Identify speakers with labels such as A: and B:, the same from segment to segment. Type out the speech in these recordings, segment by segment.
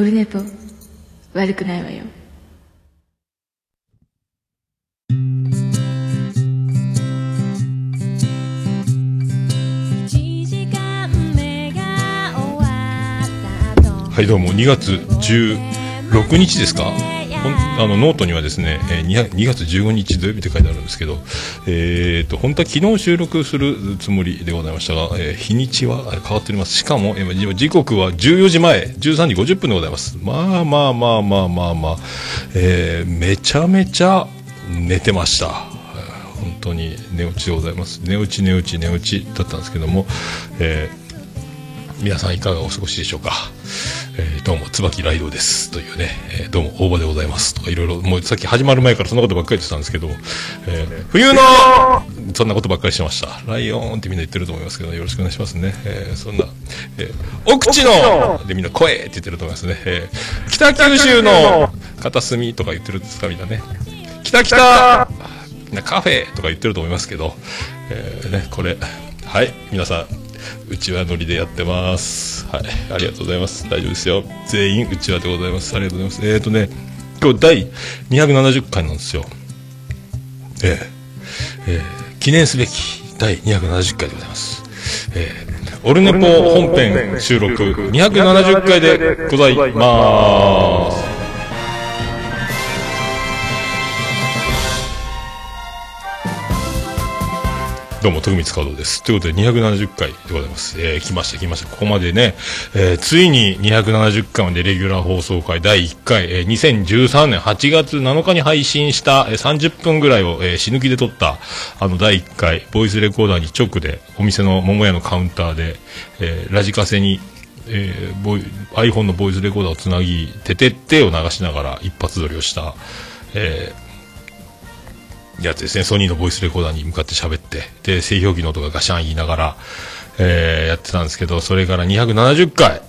A: オルネポ悪くないわよ。
B: はいどうも。2月16日ですか？あのノートにはですね、えー 2, 月15日土曜日って書いてあるんですけど、えー、と本当は昨日収録するつもりでございましたが、えー日にちは変わっております。しかも、えー時刻は14時前13時50分でございます。まあまあまあまあまあまあ、えーめちゃめちゃ寝てました。本当に寝落ちでございます。寝落ち寝落ち寝落ちだったんですけども、えー皆さんいかがお過ごしでしょうか、えーどうも椿ライドです。というね、えーどうも大場でございます。とかいろいろもうさっき始まる前からそんなことばっかり言ってたんですけど、えー冬のそんなことばっかりしてました。ライオンってみんな言ってると思いますけどよろしくお願いしますね、えーそんな、えーお口のでみんな声って言ってると思いますね、えー北九州の片隅とか言ってるんですかみんなね。北北みんなカフェとか言ってると思いますけど、えーね、これ、はい、皆さん、うちわノリでやってます。はい、ありがとうございます。大丈夫ですよ。全員うちわでございます。ありがとうございます。えーとね、今日第270回なんですよ。えーえー記念すべき第270回でございます。えーオルネポ本編収録270回でございます。どうも、徳光和夫です。ということで、270回でございます。えー、来ました、来ました。ここまでね、えー、ついに270回までレギュラー放送回第1回、えー、2013年8月7日に配信した、えー、30分ぐらいを、えー、死ぬ気で撮った、あの、第1回、ボイスレコーダーに直で、お店の桃屋のカウンターで、えー、ラジカセに、えーボイ、iPhone のボイスレコーダーをつなぎ、ててってを流しながら一発撮りをした、えーやつですね、ソニーのボイスレコーダーに向かって喋って、で、製氷機の音がガシャン言いながら、えーやってたんですけど、それから270回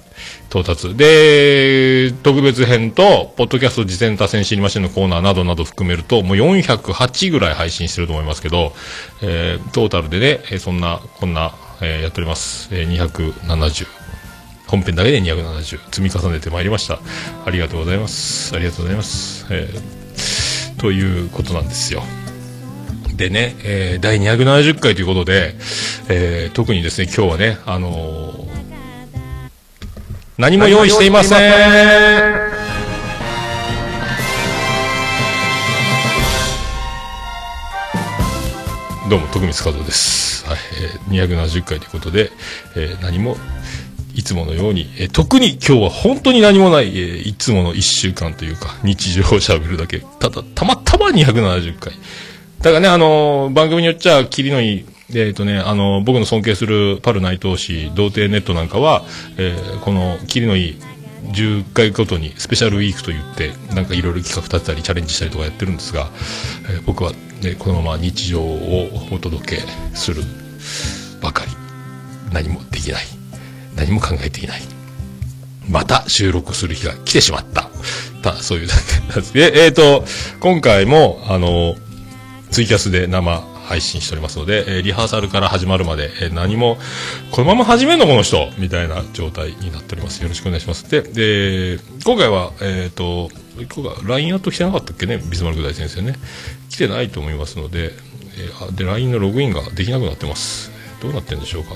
B: 到達。で、特別編と、ポッドキャスト次戦多戦知りませんのコーナーなどなど含めると、もう408ぐらい配信してると思いますけど、えートータルでね、そんな、こんな、えーやっております。えー270。本編だけで270積み重ねてまいりました。ありがとうございます。ありがとうございます。えーということなんですよ。でね、えー第270回ということで、えー特にですね、今日はね、あのー何も用意していません。どうも、徳光和夫です。はい、えー270回ということで、えー何も、いつものように、えー特に今日は本当に何もない、えーいつもの1週間というか、日常を喋るだけ。ただ、たまたま270回。だからね、あの番組によっちゃ、キリのいい、えっ、とね、あの僕の尊敬するパル内藤氏、童貞ネットなんかは、えーこの、キリのいい、10回ごとにスペシャルウィークと言って、なんかいろいろ企画立てたりチャレンジしたりとかやってるんですが、えー僕はね、このまま日常をお届けするばかり。何もできない。何も考えていない。また収録する日が来てしまった。たそういうだけなんです。で、えっ、と、今回も、あの、ツイキャスで生配信しておりますので、えーリハーサルから始まるまで、えー何も、このまま始めんのこの人みたいな状態になっております。よろしくお願いします。で、で今回は、えっ、と、今回 LINE アット来てなかったっけね？ビスマルク大先生ね。来てないと思いますので、えーで、LINE のログインができなくなってます。どうなってんでしょうか？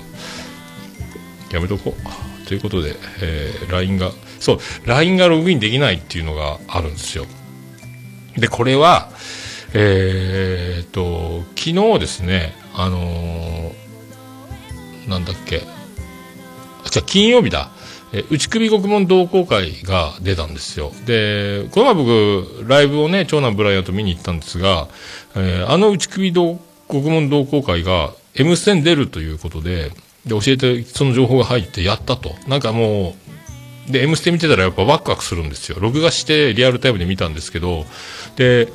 B: やめとこう。ということで、えー LINE が、そう、LINE がログインできないっていうのがあるんですよ。で、これは、えーっと、昨日ですね、あのーなんだっけ、あじゃあ金曜日だ。えー内首獄門同好会が出たんですよ。で、この前僕、ライブをね、長男ブライアンと見に行ったんですが、えーあの内首同獄門同好会が M ステに出るということで、で、教えて、その情報が入ってやったと。なんかもう、で、M ステ見てたらやっぱワクワクするんですよ。録画してリアルタイムで見たんですけど、で、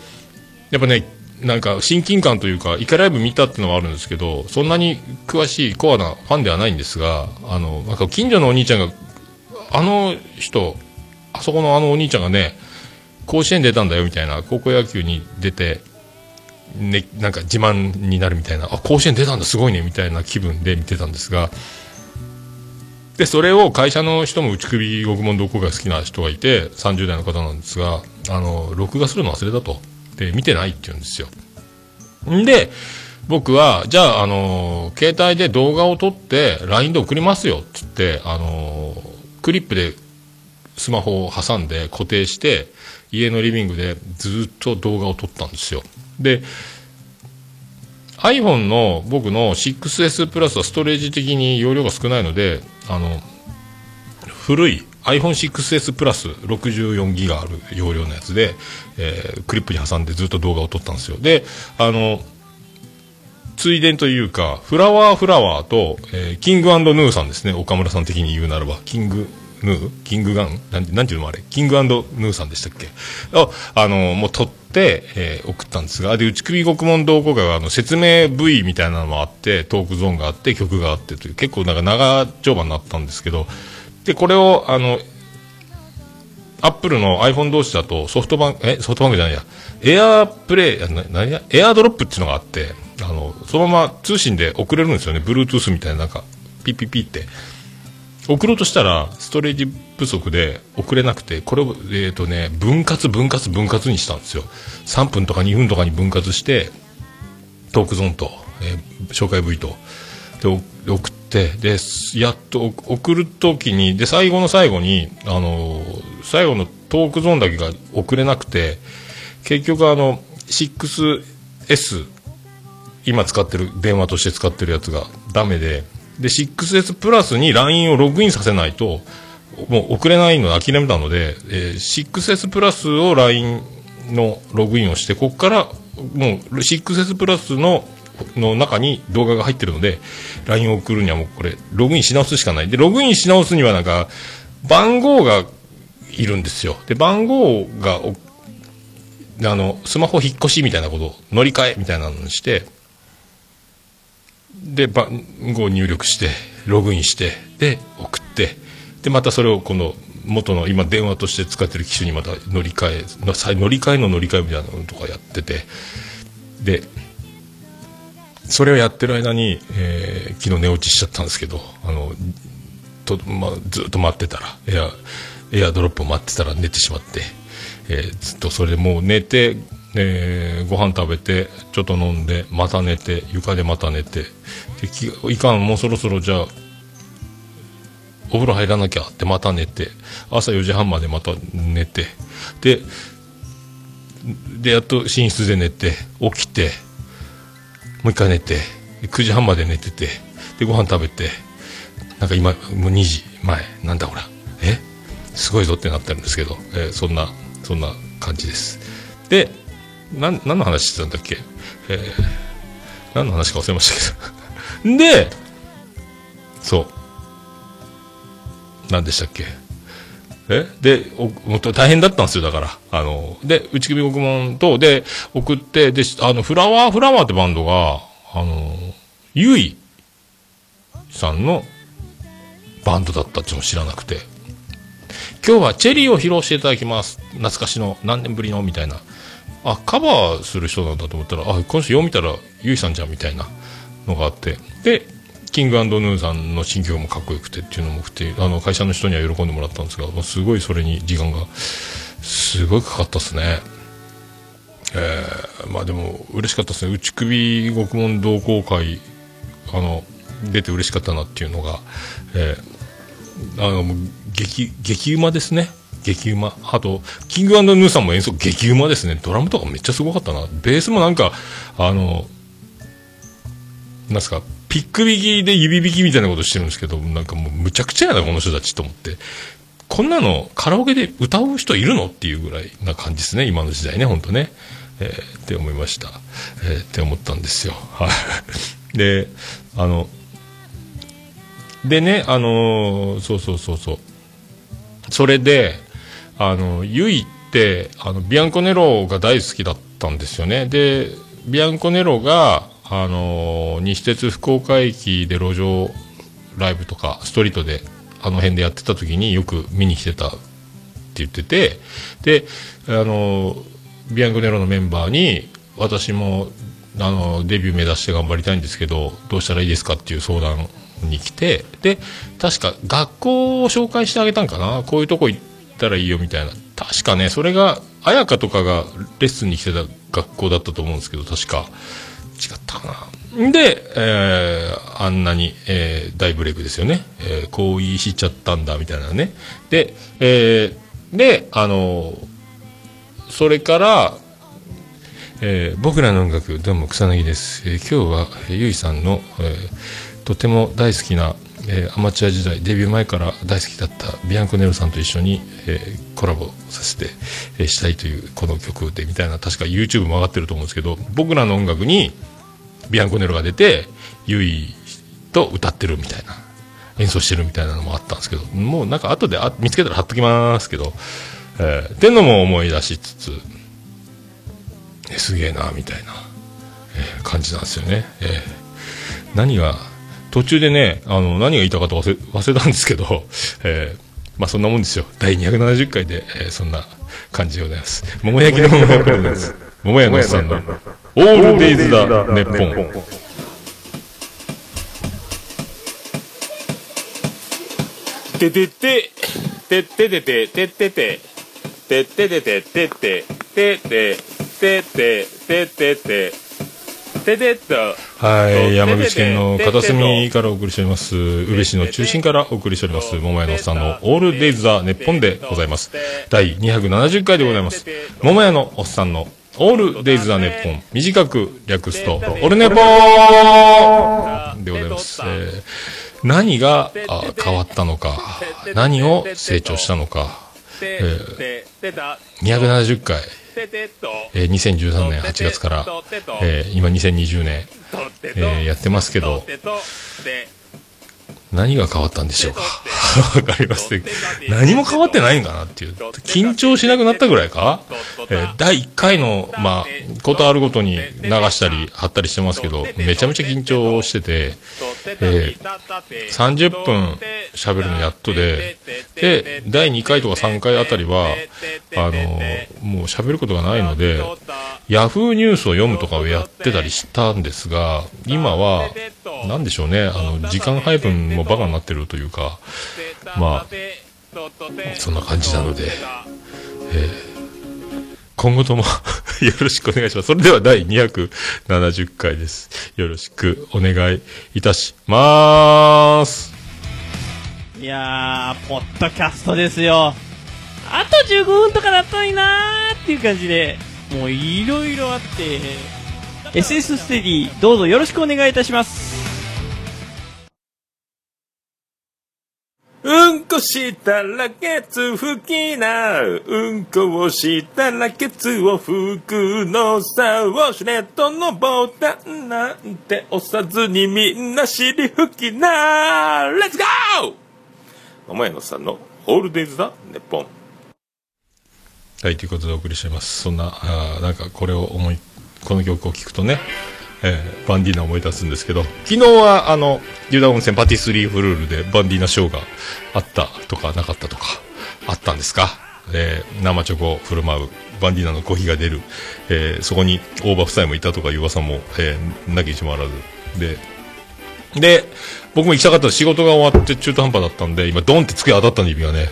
B: やっぱね、なんか親近感というか、イカライブ見たっていうのはあるんですけど、そんなに詳しいコアなファンではないんですが、あの、なんか近所のお兄ちゃんが、あの人、あそこのあのお兄ちゃんがね、甲子園出たんだよみたいな、高校野球に出て、ね、なんか自慢になるみたいな、あ、甲子園出たんだ、すごいね、みたいな気分で見てたんですが、で、それを会社の人も内首獄門同好会好きな人がいて、30代の方なんですが、あの、録画するの忘れたと。で、見てないって言うんですよ。んで、僕は、じゃあ、あの、携帯で動画を撮って、LINE で送りますよ、って言って、あの、クリップでスマホを挟んで固定して、家のリビングでずっと動画を撮ったんですよ。で、iPhone の僕の 6S プラスはストレージ的に容量が少ないので、あの、古い iPhone6S プラス64ギガある容量のやつで、えー、クリップに挟んでずっと動画を撮ったんですよ。で、あの、ついでにというか、フラワーフラワーと、えー、キングヌーさんですね、岡村さん的に言うならば、キングヌー？キングガン？なんなんていうのあれ？キングヌーさんでしたっけ？あ、あの、もう撮って、えー、送ったんですが、で、内首獄門同好会が、あの、説明 V みたいなのもあって、トークゾーンがあって、曲があってという、結構なんか長丁場になったんですけど、で、これを、あの、アップルの iPhone 同士だとソフトバンク、え、ソフトバンクじゃないや、エアプレイ、な、何や、エアドロップっていうのがあって、あの、そのまま通信で送れるんですよね。Bluetooth みたいななんか、ピッピッピって。送ろうとしたら、ストレージ不足で送れなくて、これを、えっ、ー、とね、分割、分割、分割にしたんですよ。3分とか2分とかに分割して、トークゾーンと、えー、紹介 V と、で、送っ、で、やっと送るときに、で、最後の最後に、あの、最後のトークゾーンだけが送れなくて、結局あの、6S、今使ってる、電話として使ってるやつがダメで、で、6S プラスに LINE をログインさせないと、もう送れないの諦めたので、えー、6S プラスを LINE のログインをして、ここからもう 6S プラスのの中に動画が入ってるので、LINE を送るにはもうこれ、ログインし直すしかない。で、ログインし直すにはなんか、番号がいるんですよ。で、番号が、あの、スマホ引っ越しみたいなこと、乗り換えみたいなのにして、で、番号入力して、ログインして、で、送って、で、またそれをこの、元の今電話として使ってる機種にまた乗り換え、乗り換えの乗り換えみたいなのとかやってて、で、それをやってる間に、えー、昨日寝落ちしちゃったんですけど、あの、と、まあ、ずっと待ってたら、エア、エアドロップを待ってたら寝てしまって、えー、ずっとそれでもう寝て、えー、ご飯食べて、ちょっと飲んで、また寝て、床でまた寝て、でいかん、もうそろそろじゃあ、お風呂入らなきゃってまた寝て、朝4時半までまた寝て、で、で、やっと寝室で寝て、起きて、もう一回寝て、9時半まで寝てて、で、ご飯食べて、なんか今、もう2時前、なんだほら、え？すごいぞってなってるんですけど、えー、そんな、そんな感じです。で、なん、何の話してたんだっけ？えー、何の話か忘れましたけど で、そう。何でしたっけ？え？で、大変だったんですよ、だから。あの、で、内首獄門と、で、送って、で、あの、フラワーフラワーってバンドが、あの、ゆいさんのバンドだったっていうのを知らなくて。今日はチェリーを披露していただきます。懐かしの、何年ぶりのみたいな。あ、カバーする人なんだと思ったら、あ、今週よう見たら、ゆいさんじゃんみたいなのがあって。で、キングヌーさんの新曲もかっこよくてっていうのもくて、あの、会社の人には喜んでもらったんですが、もうすごいそれに時間が、すごいかかったっすね。えー、まあでも、嬉しかったですね。内首獄門同好会、あの、出て嬉しかったなっていうのが、えー、あの、激、激うまですね。激うま。あと、キングヌーさんも演奏激うまですね。ドラムとかめっちゃすごかったな。ベースもなんか、あの、なんすか、ピック引きで指引きみたいなことしてるんですけど、なんかもうむちゃくちゃやな、この人たちと思って。こんなのカラオケで歌う人いるの？っていうぐらいな感じですね、今の時代ね、ほんとね。えー、って思いました。えー、って思ったんですよ。はい。で、あの、でね、あのー、そうそうそうそう。それで、あの、ゆいって、あの、ビアンコネロが大好きだったんですよね。で、ビアンコネロが、あの西鉄福岡駅で路上ライブとかストリートであの辺でやってた時によく見に来てたって言っててであのビアンコネロのメンバーに私もあのデビュー目指して頑張りたいんですけどどうしたらいいですかっていう相談に来て、で、確か学校を紹介してあげたんかな？こういうとこ行ったらいいよみたいな。確かね、それが、綾香とかがレッスンに来てた学校だったと思うんですけど、確か。違ったかな。で、えー、あんなに、えー、大ブレイクですよね。えー、こう言いしちゃったんだ、みたいなね。で、えー、で、あのそれから、えー、僕らの音楽、どうも草薙です。えー、今日は、えー、ゆいさんの、えー、とても大好きな、えー、アマチュア時代、デビュー前から大好きだったビアンコネロさんと一緒に、えー、コラボさせて、えー、したいというこの曲でみたいな、確か YouTube も上がってると思うんですけど、僕らの音楽にビアンコネロが出て、ゆいと歌ってるみたいな、演奏してるみたいなのもあったんですけど、もうなんか後であ見つけたら貼っときますけど、えー、っていうのも思い出しつつ、すげえなみたいな、えー、感じなんですよね、えー、何が途中でねあの何が言いたかったか忘れ忘れたんですけど、えー、まあそんなもんですよ。第270回で、えー、そんな感じでございます。桃焼きの桃焼きです桃屋のさんの「オールデイズ・だネッポ。
C: ててて、てててて、ててて、てててて、てて、てて、てて、ててて、てて。
B: はい、山口県の片隅からお送りしております。宇部市の中心からお送りしております。桃屋のおっさんのオールデイズ・ザ・ネッポでございます。第二百七十回でございます。桃屋のおっさんのオールデイズ・ザ・ネッポン」短く略すと「オルネポー」でございます、えー、何が変わったのか何を成長したのか、えー、270回。えー、2013年8月から、えー、今2020年、えー、やってますけど、何が変わったんでしょうか？わかりません。何も変わってないんかなっていう。緊張しなくなったぐらいか？えー、第1回の、まあ、ことあるごとに流したり貼ったりしてますけど、めちゃめちゃ緊張してて、えー、30分喋るのやっとで、で、第2回とか3回あたりは、あの、もう喋ることがないので、ヤフーニュースを読むとかをやってたりしたんですが、今は、なんでしょうね、あの、時間配分もバカになってるというか、まあ、そんな感じなので、えー今後とも よろしくお願いします。それでは第270回です。よろしくお願いいたします。
D: いやー、ポッドキャストですよ。あと15分とかだったのになーっていう感じで、もういろいろあって、SS ステディ、どうぞよろしくお願いいたします。
C: うんこしたらケツ拭きな。うんこをしたらケツを拭くのさ。ウォシュレットのボタンなんて押さずにみんな尻拭きな。レッツゴー桃屋のさんのオールデイズだ、ネッポン。
B: はい、ということでお送りしています。そんな、あなんかこれを思い、この曲を聴くとね、えー、バンディーナを思い出すんですけど、昨日はあの、ユダ温泉パティスリーフルールでバンディーナショーがあったとかなかったとか、あったんですか？えー、生チョコを振る舞うバンディーナのコーヒーが出る、えー、そこに大場夫妻もいたとかいう噂も、えー、なきにしもあらず。で、で、僕も行きたかった仕事が終わって中途半端だったんで、今ドンって机当たったんで指がね、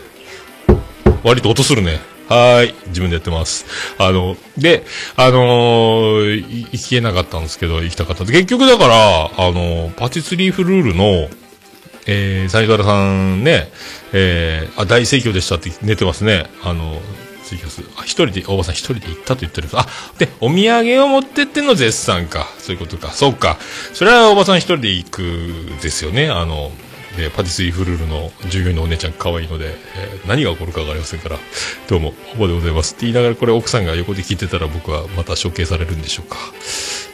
B: 割と音するね。はい。自分でやってます。あの、で、あのー、行けなかったんですけど、行きたかった。結局だから、あのー、パティスリーフルールの、えー、サイドラさんね、えー、あ、大盛況でしたって寝てますね。あの、ツイキャス。あ、一人で、大場さん一人で行ったと言ってる。あ、で、お土産を持ってっての絶賛か。そういうことか。そうか。それは大場さん一人で行くですよね。あの、えー、パティスリーフルールの従業員のお姉ちゃん可愛いので、えー、何が起こるか分かりませんから、どうも、ほぼでございますって言いながら、これ奥さんが横で聞いてたら僕はまた処刑されるんでしょうか。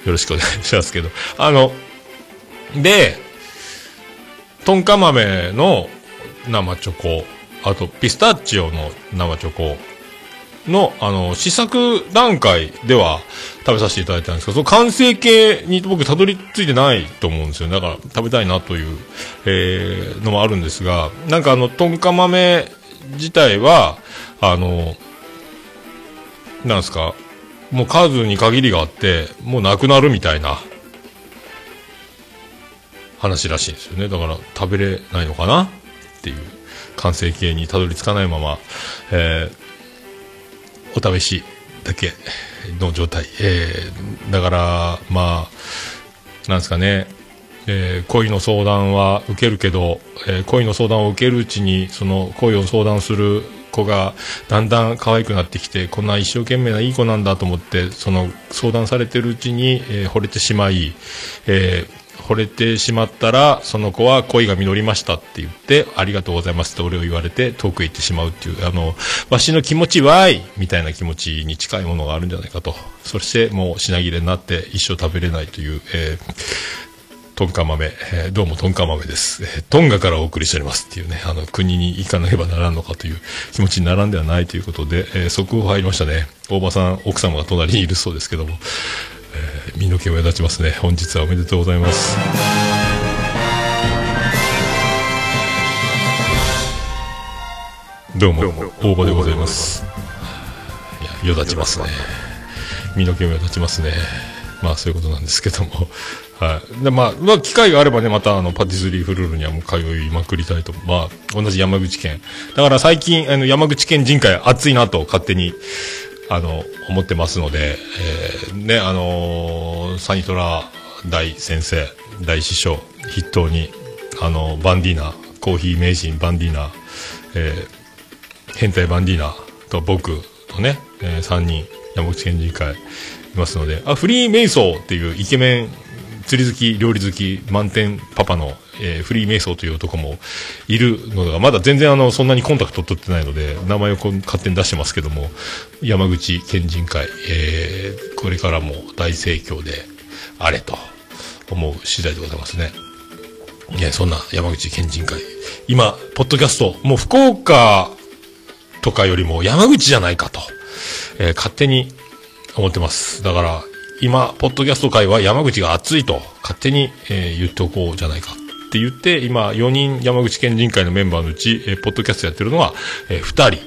B: よろしくお願いしますけど。あの、で、トンカ豆の生チョコ、あとピスタチオの生チョコの、あの、試作段階では食べさせていただいたんですけど、その完成形に僕たどり着いてないと思うんですよ。だから食べたいなという、えー、のもあるんですが、なんかあの、トンカ豆自体は、あの、なんですか、もう数に限りがあって、もうなくなるみたいな話らしいんですよね。だから食べれないのかなっていう完成形にたどり着かないまま、えー、お試しだけの状態。えー、だから、まあ、なんですかね、えー恋の相談は受けるけど、えー恋の相談を受けるうちにその恋を相談する子がだんだん可愛くなってきてこんな一生懸命ないい子なんだと思ってその相談されてるうちに、えー惚れてしまい、えー惚れてしまったらその子は恋が実りましたって言ってありがとうございますって俺を言われて遠くへ行ってしまうっていうあのわしの気持ちわいみたいな気持ちに近いものがあるんじゃないかとそしてもう品切れになって一生食べれないという、えートンカ豆、えーどうもトンカ豆です。えートンガからお送りしておりますっていうね、あの、国に行かなければならんのかという気持ちにならんではないということで、えー速報入りましたね。大場さん、奥様が隣にいるそうですけども、身の毛も目立ちますね。本日はおめでとうございます。どうも、大場でございます。いや、よだちますね。身の毛もよだちますね。まあ、そういうことなんですけども。はい。で、まあ、まあ、機会があればね、また、あの、パティスリーフルールにはもう通いまくりたいと。まあ、同じ山口県。だから最近、あの、山口県人会熱いなと勝手に、あの、思ってますので、えーね、あのーサニトラ大先生、大師匠、筆頭に、あの、バンディーナ、コーヒー名人バンディーナ、えー変態バンディーナと僕とね、え3人山口県人会いますのであフリーメイソーっていうイケメン釣り好き料理好き満点パパの、えーフリーメイソーという男もいるのがまだ全然あのそんなにコンタクト取ってないので名前をこう勝手に出してますけども山口県人会、えーこれからも大盛況であれと思う次第でございますね。ね、そんな山口県人会。今、ポッドキャスト、もう福岡とかよりも山口じゃないかと、えー勝手に思ってます。だから、今、ポッドキャスト界は山口が熱いと、勝手に、えー言っておこうじゃないかって言って、今、4人山口県人会のメンバーのうち、えーポッドキャストやってるのは、え2人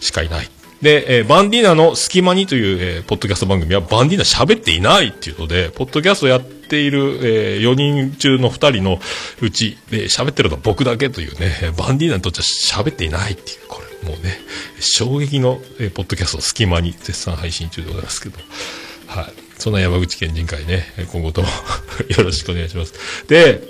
B: しかいない。で、えーバンディーナの隙間にという、えーポッドキャスト番組はバンディーナ喋っていないっていうので、ポッドキャストやっている、え4人中の2人のうちで喋ってるのは僕だけというね、バンディーナにとっては喋っていないっていう、これもうね、衝撃の、えーポッドキャスト隙間に絶賛配信中でございますけど、はい。そんな山口県人会ね、今後とも よろしくお願いします。で、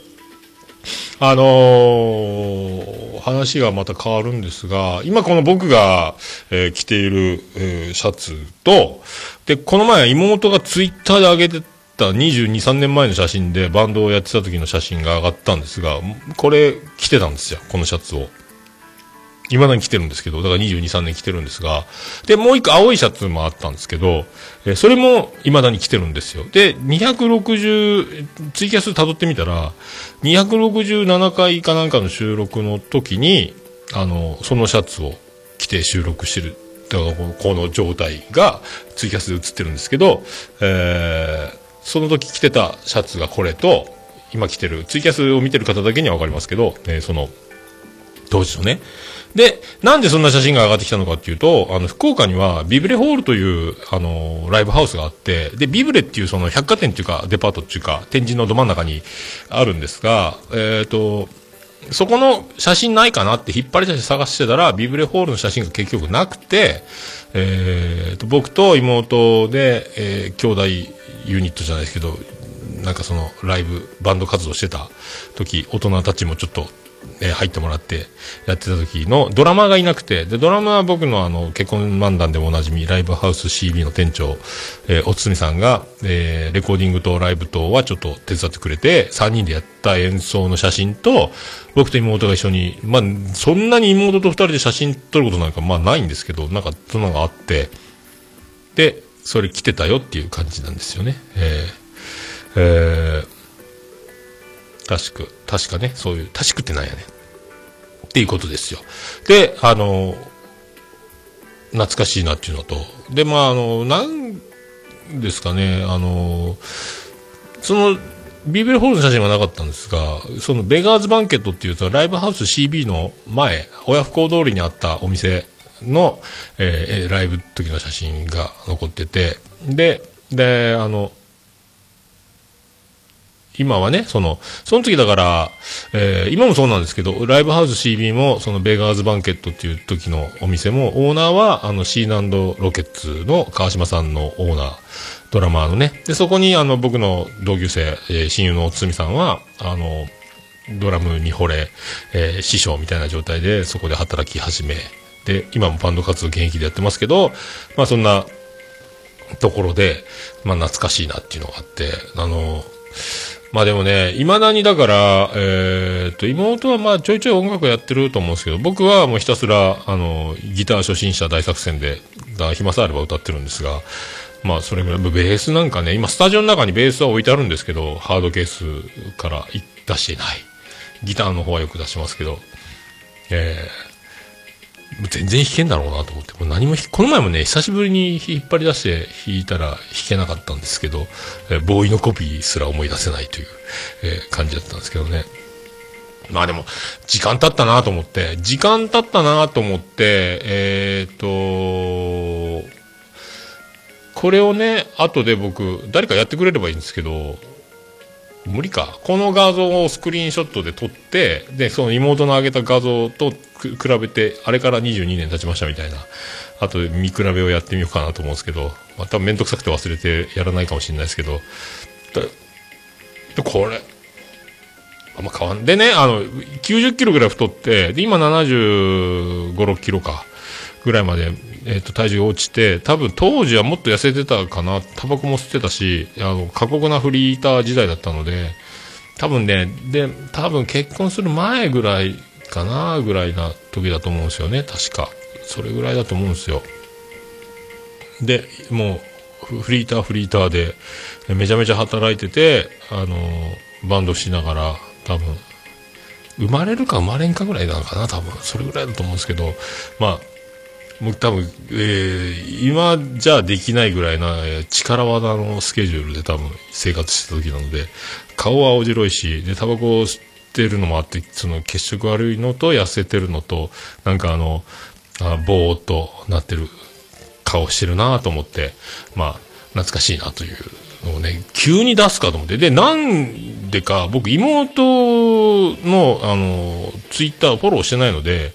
B: あのー話がまた変わるんですが、今この僕が、えー着ている、えーシャツと、で、この前妹がツイッターで上げてた22、3年前の写真でバンドをやってた時の写真が上がったんですが、これ着てたんですよ、このシャツを。未だに着てるんですけど、だから22、3年着てるんですが、で、もう一個青いシャツもあったんですけど、えそれも未だに着てるんですよ。で、260、ツイキャス辿ってみたら、267回かなんかの収録の時に、あの、そのシャツを着て収録してる。だからこの状態がツイキャスで映ってるんですけど、えーその時着てたシャツがこれと、今着てる、ツイキャスを見てる方だけにはわかりますけど、えーその、当時のね。で、なんでそんな写真が上がってきたのかっていうと、あの、福岡にはビブレホールという、あの、ライブハウスがあって、で、ビブレっていうその百貨店っていうか、デパートっていうか、天神のど真ん中にあるんですが、えっ、と、そこの写真ないかなって引っ張り出して探してたら、ビブレホールの写真が結局なくて、えーと、僕と妹で、えー兄弟ユニットじゃないですけど、なんかそのライブ、バンド活動してた時、大人たちもちょっと、え入ってもらってやってた時のドラマーがいなくて、で、ドラマは僕のあの、結婚漫談でもおなじみ、ライブハウス CB の店長、えーおつみさんが、えーレコーディングとライブとはちょっと手伝ってくれて、3人でやった演奏の写真と、僕と妹が一緒に、まあ、そんなに妹と2人で写真撮ることなんか、まあないんですけど、なんかそんなのがあって、で、それ着てたよっていう感じなんですよね。えーえー確く、確かね、そういう、確くってなんやねん。っていうことですよ。で、あの、懐かしいなっていうのと、で、まあ、あの、なんですかね、あの、その、ビーベルホールの写真はなかったんですが、そのベガーズバンケットっていうと、ライブハウス CB の前、親不孝通りにあったお店の、えーライブ時の写真が残ってて、で、で、あの、今はね、その、その時だから、えー今もそうなんですけど、ライブハウス CB も、そのベガーズバンケットっていう時のお店も、オーナーは、あの、シーナンドロケッツの川島さんのオーナー、ドラマーのね。で、そこに、あの、僕の同級生、えー親友の堤さんは、あの、ドラムに惚れ、えー師匠みたいな状態で、そこで働き始め、で、今もバンド活動現役でやってますけど、まあそんなところで、まあ懐かしいなっていうのがあって、あの、まあでもね、未だにだから、えーっと、妹はまあちょいちょい音楽やってると思うんですけど、僕はもうひたすら、あの、ギター初心者大作戦で、だ暇さえあれば歌ってるんですが、まあそれぐらい、ベースなんかね、今スタジオの中にベースは置いてあるんですけど、ハードケースから出してない。ギターの方はよく出しますけど、えー全然弾けんだろうなと思って、もう何もこの前もね、久しぶりに引っ張り出して弾いたら弾けなかったんですけど、えーボーイのコピーすら思い出せないという、えー感じだったんですけどね。まあでも、時間経ったなと思って、時間経ったなと思って、えーっと、これをね、後で僕、誰かやってくれればいいんですけど、無理か。この画像をスクリーンショットで撮って、で、その妹の上げた画像と比べて、あれから22年経ちましたみたいな、あと見比べをやってみようかなと思うんですけど、まためんどくさくて忘れてやらないかもしれないですけど、これ、あんま変わんでね、あの、90キロぐらい太って、で、今75、6キロか、ぐらいまで、えっ、と、体重が落ちて、多分当時はもっと痩せてたかな、タバコも吸ってたし、あの、過酷なフリーター時代だったので、多分ね、で、多分結婚する前ぐらいかな、ぐらいな時だと思うんですよね、確か。それぐらいだと思うんですよ。で、もう、フフリーターフリーターで、めちゃめちゃ働いてて、あの、バンドしながら、多分、生まれるか生まれんかぐらいなのかな、多分。それぐらいだと思うんですけど、まあ、もう多分、えー今じゃできないぐらいな、力技のスケジュールで多分生活してた時なので、顔は青白いし、で、タバコを吸ってるのもあって、その血色悪いのと痩せてるのと、なんかあの、あぼーっとなってる顔してるなと思って、まあ、懐かしいなというのをね、急に出すかと思って。で、なんでか、僕、妹の、あの、ツイッターフォローしてないので、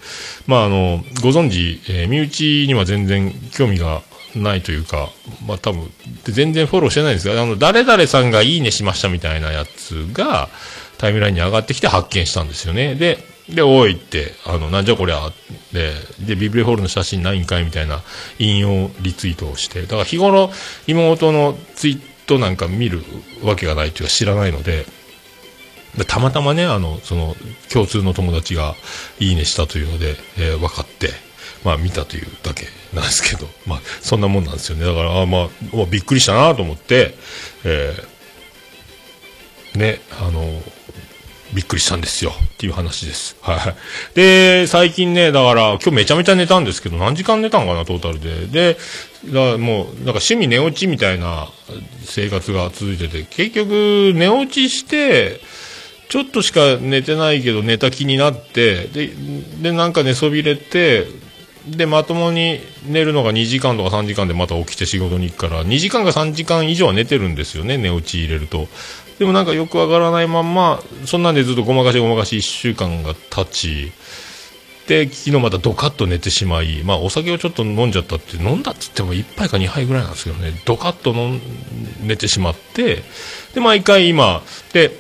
B: まあ、あの、ご存知、えー身内には全然興味がないというか、まあ、多分、全然フォローしてないんですが、あの、誰々さんがいいねしましたみたいなやつが、タイムラインに上がってきて発見したんですよね。で、で、おいって、あの、なんじゃこりゃ、で、で、ビブリホールの写真ないんかいみたいな引用リツイートをして、だから日頃、妹のツイートなんか見るわけがないというか知らないので、でたまたまね、あの、その、共通の友達がいいねしたというので、えー分かって、まあ見たというだけなんですけど、まあそんなもんなんですよね。だから、あまあ、まあびっくりしたなと思って、えーね、あの、びっくりしたんですよっていう話です。はい。で、最近ね、だから今日めちゃめちゃ寝たんですけど、何時間寝たんかな、トータルで。で、だもう、なんか趣味寝落ちみたいな生活が続いてて、結局寝落ちして、ちょっとしか寝てないけど寝た気になって、で、で、なんか寝そびれて、で、まともに寝るのが2時間とか3時間でまた起きて仕事に行くから、2時間か3時間以上は寝てるんですよね、寝落ち入れると。でもなんかよくわからないまんま、そんなんでずっとごまかしごまかし1週間が経ち、で、昨日またドカッと寝てしまい、まあお酒をちょっと飲んじゃったって、飲んだっつっても1杯か2杯ぐらいなんですけどね、ドカッと飲ん寝てしまって、で、毎回今、で、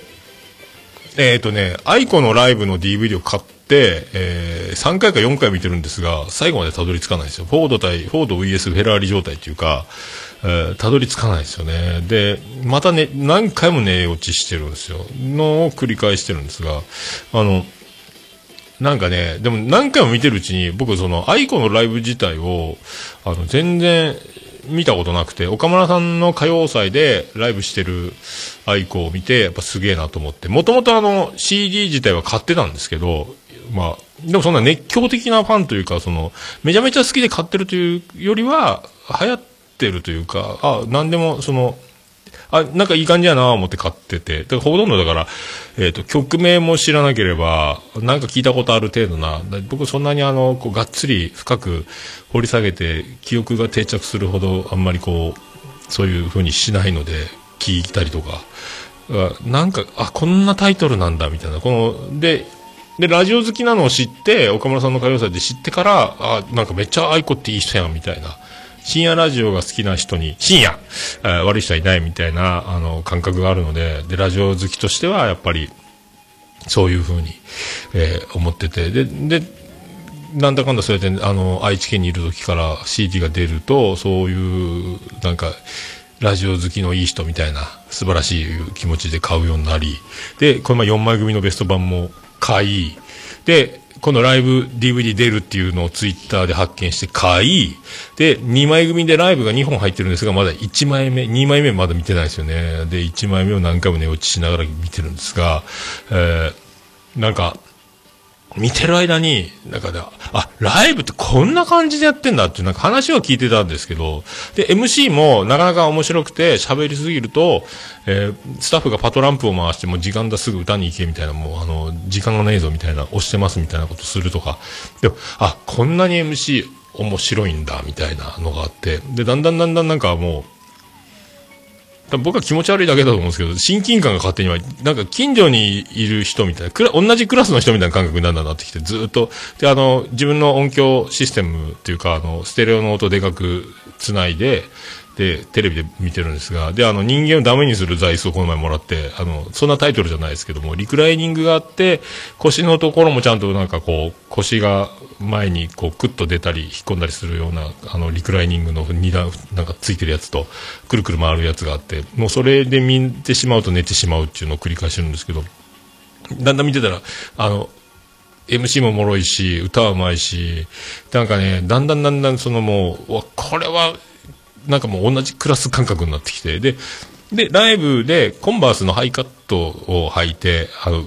B: えっ、とね、 aiko のライブの DVD を買って、えー3回か4回見てるんですが、最後までたどり着かないですよ。フォード対、フォード VS フェラーリ状態っていうか、えーたどり着かないですよね。で、またね、何回も寝落ちしてるんですよ。のを繰り返してるんですが、あの、なんかね、でも何回も見てるうちに、僕その、 aiko のライブ自体を、あの、全然見たことなくて、岡村さんの歌謡祭でライブしてる aiko を見て、やっぱすげえなと思って、もともとあの、CD 自体は買ってたんですけど、まあ、でもそんな熱狂的なファンというか、その、めちゃめちゃ好きで買ってるというよりは、流行ってるというか、あ、なんでもその、あ、なんかいい感じやなと思って買ってて。だからほとんどだから、えっ、と、曲名も知らなければ、なんか聞いたことある程度な、僕そんなにあの、こう、がっつり深く掘り下げて、記憶が定着するほど、あんまりこう、そういう風にしないので、聞いたりとか、なんか、あ、こんなタイトルなんだ、みたいな。この、で、で、ラジオ好きなのを知って、岡村さんの歌謡祭で知ってから、あ、なんかめっちゃ愛子っていい人やん、みたいな。深夜ラジオが好きな人に、深夜、えー悪い人はいないみたいな、あの、感覚があるので、で、ラジオ好きとしては、やっぱり、そういうふうに、えー思ってて、で、で、なんだかんだそうやって、あの、愛知県にいる時から CD が出ると、そういう、なんか、ラジオ好きのいい人みたいな、素晴らしい気持ちで買うようになり、で、この前4枚組のベスト版も買い、で、このライブ DVD 出るっていうのをツイッターで発見して買い、で、2枚組でライブが2本入ってるんですが、まだ1枚目、2枚目まだ見てないですよね。で、1枚目を何回も寝落ちしながら見てるんですが、えー、なんか、見てる間に、なんかね、あ、ライブってこんな感じでやってんだって、なんか話は聞いてたんですけど、で、MC もなかなか面白くて喋りすぎると、えースタッフがパトランプを回して、もう時間だすぐ歌に行けみたいな、もうあの、時間がないぞみたいな、押してますみたいなことするとか、でも、あ、こんなに MC 面白いんだ、みたいなのがあって、で、だんだんだんだんなんかもう、僕は気持ち悪いだけだと思うんですけど、親近感が勝手には、なんか近所にいる人みたいな、クラ同じクラスの人みたいな感覚にだんだんなってきて、ずっと、で、あの、自分の音響システムっていうか、あの、ステレオの音でかくつない、で、テレビで見てるんですが、で、あの、人間をダメにする座椅子をこの前もらって、あの、そんなタイトルじゃないですけども、リクライニングがあって、腰のところもちゃんとなんかこう、腰が前にこう、クッと出たり、引っ込んだりするような、あの、リクライニングの二段、なんかついてるやつと、くるくる回るやつがあって、もうそれで見てしまうと寝てしまうっていうのを繰り返してるんですけど、だんだん見てたら、あの、MC もおもろいし、歌はうまいし、なんかね、だんだんだんだんそのもう、うわこれは、なんかもう同じクラス感覚になってきて、で、で、ライブでコンバースのハイカットを履いて、あの、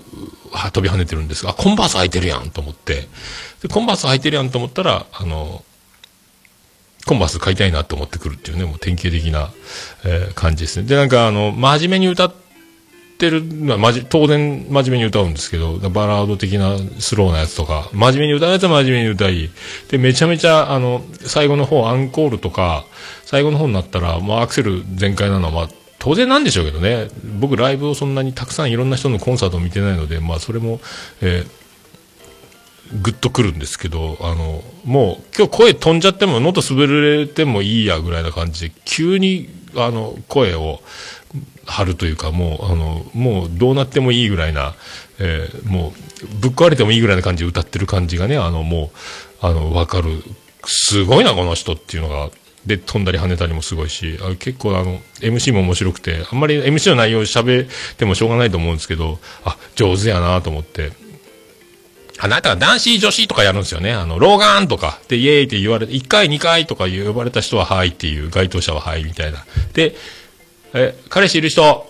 B: 飛び跳ねてるんですが、コンバース履いてるやんと思って、で、コンバース履いてるやんと思ったら、あの、コンバース買いたいなと思ってくるっていうね、もう典型的な、えー感じですね。で、なんかあの、真面目に歌ってるのは、まじ、当然真面目に歌うんですけど、バラード的なスローなやつとか、真面目に歌うやつは真面目に歌い、で、めちゃめちゃ、あの、最後の方、アンコールとか、最後の方になったら、もうアクセル全開なのは、まあ、当然なんでしょうけどね、僕ライブをそんなにたくさんいろんな人のコンサートを見てないので、まあ、それも、えーグッとくるんですけど、あの、もう今日声飛んじゃっても、喉滑れてもいいやぐらいな感じで、急に、あの、声を張るというか、もう、あの、もうどうなってもいいぐらいな、えーもう、ぶっ壊れてもいいぐらいな感じで歌ってる感じがね、あの、もう、あの、わかる。すごいな、この人っていうのが、で、飛んだり跳ねたりもすごいし、あ結構あの、MC も面白くて、あんまり MC の内容喋ってもしょうがないと思うんですけど、あ、上手やなと思って、あなたは男子女子とかやるんですよね。あの、老眼とか。で、イエーイって言われて、1回2回とか呼ばれた人ははいっていう、該当者ははいみたいな。で、え、彼氏いる人、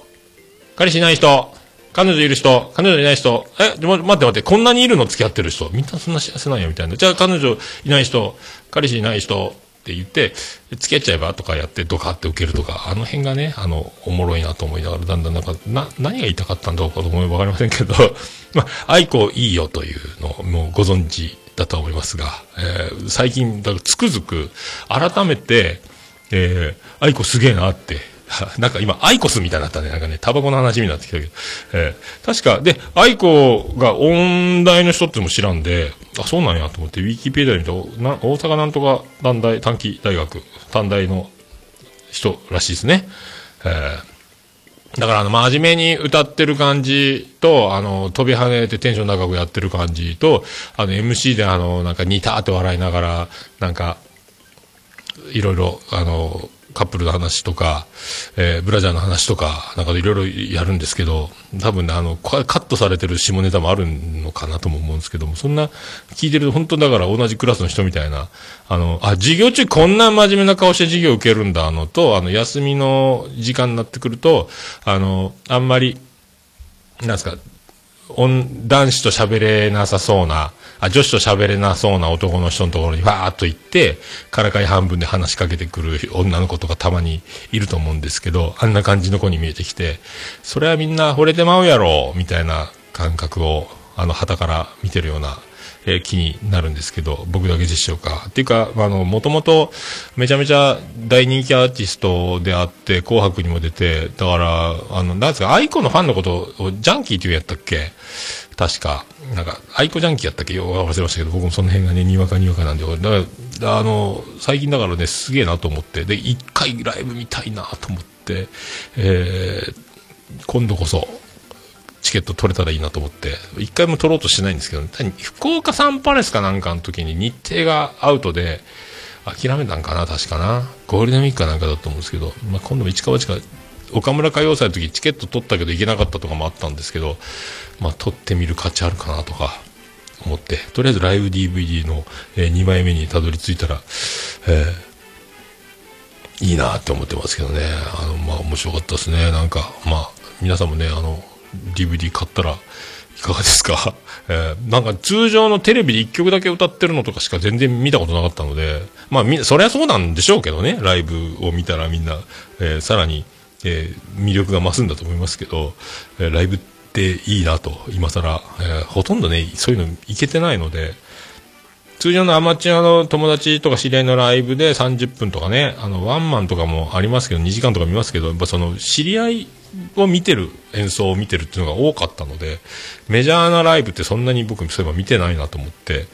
B: 彼氏いない人、彼女いる人、彼女いない人、え、待って待って、こんなにいるの付き合ってる人、みんなそんな幸せなんやみたいな。じゃあ彼女いない人、彼氏いない人？って言って、付き合っちゃえばとかやってドカって受けるとか、あの辺がね、あの、おもろいなと思いながら、だんだんなんか、な、何が言いたかったんだろうかと思えばわかりませんけど、まあ、愛子いいよというのをもうご存知だと思いますが、えー最近、だからつくづく、改めて、えー、愛子すげえなって、なんか今、アイコスみたいになったね。なんかね、タバコの話になってきたけど。えー確か、で、 aiko が音大の人っても知らんで、あ、そうなんやと思って、ウィキペディアに見ると、な大阪なんとか短大、短期大学、短大の人らしいですね。えーだからあの、真面目に歌ってる感じと、あの、飛び跳ねてテンション高くやってる感じと、あの、MC であの、なんか似たって笑いながら、なんか、いろいろ、あの、カップルの話とか、えーブラジャーの話とか、なんかいろいろやるんですけど、多分ね、あの、カットされてる下ネタもあるのかなとも思うんですけども、そんな、聞いてると本当だから同じクラスの人みたいな、あの、あ、授業中こんな真面目な顔して授業受けるんだ、あのと、あの、休みの時間になってくると、あの、あんまり、なんですか、男子と喋れなさそうな、あ、女子と喋れなそうな男の人のところにわーっと行って、からかい半分で話しかけてくる女の子とかたまにいると思うんですけど、あんな感じの子に見えてきて、それはみんな惚れてまうやろ、みたいな感覚をあの、傍から見てるような、えー気になるんですけど、僕だけでしょうか。っていうか、あの、もともと、めちゃめちゃ大人気アーティストであって、紅白にも出て、だから、あの、なんですか、 aiko のファンのことをジャンキーっていうやったっけ？確か、なんか、 aiko ジャンキーやったっけ？よ忘れましたけど、僕もその辺がね、にわかにわかなんで、だから、あの、最近だからね、すげえなと思って、で、一回ライブ見たいなと思って、えー、今度こそ、チケット取れたらいいなと思って、一回も取ろうとしないんですけど、福岡サンパレスかなんかの時に日程がアウトで、諦めたんかな、確かな。ゴールデンウィークかなんかだと思うんですけど、まあ、今度も市川地下、岡村歌謡祭の時チケット取ったけど行けなかったとかもあったんですけど、まあ、取ってみる価値あるかなとか思って、とりあえずライブ DVD の、え2枚目にたどり着いたら、えーいいなって思ってますけどね。あの、まあ、面白かったですね。なんか、まあ、皆さんもね、あの、DVD 買ったら、いかがですか？えーなんか通常のテレビで1曲だけ歌ってるのとかしか全然見たことなかったので、まあみ、そりゃそうなんでしょうけどね、ライブを見たらみんな、えーさらに、えー魅力が増すんだと思いますけど、えーライブっていいなと、今更、えーほとんどね、そういうのいけてないので、通常のアマチュアの友達とか知り合いのライブで30分とかね、あの、ワンマンとかもありますけど、2時間とか見ますけど、やっぱその、知り合いを見てる、演奏を見てるっていうのが多かったので、メジャーなライブってそんなに僕、そういえば見てないなと思って、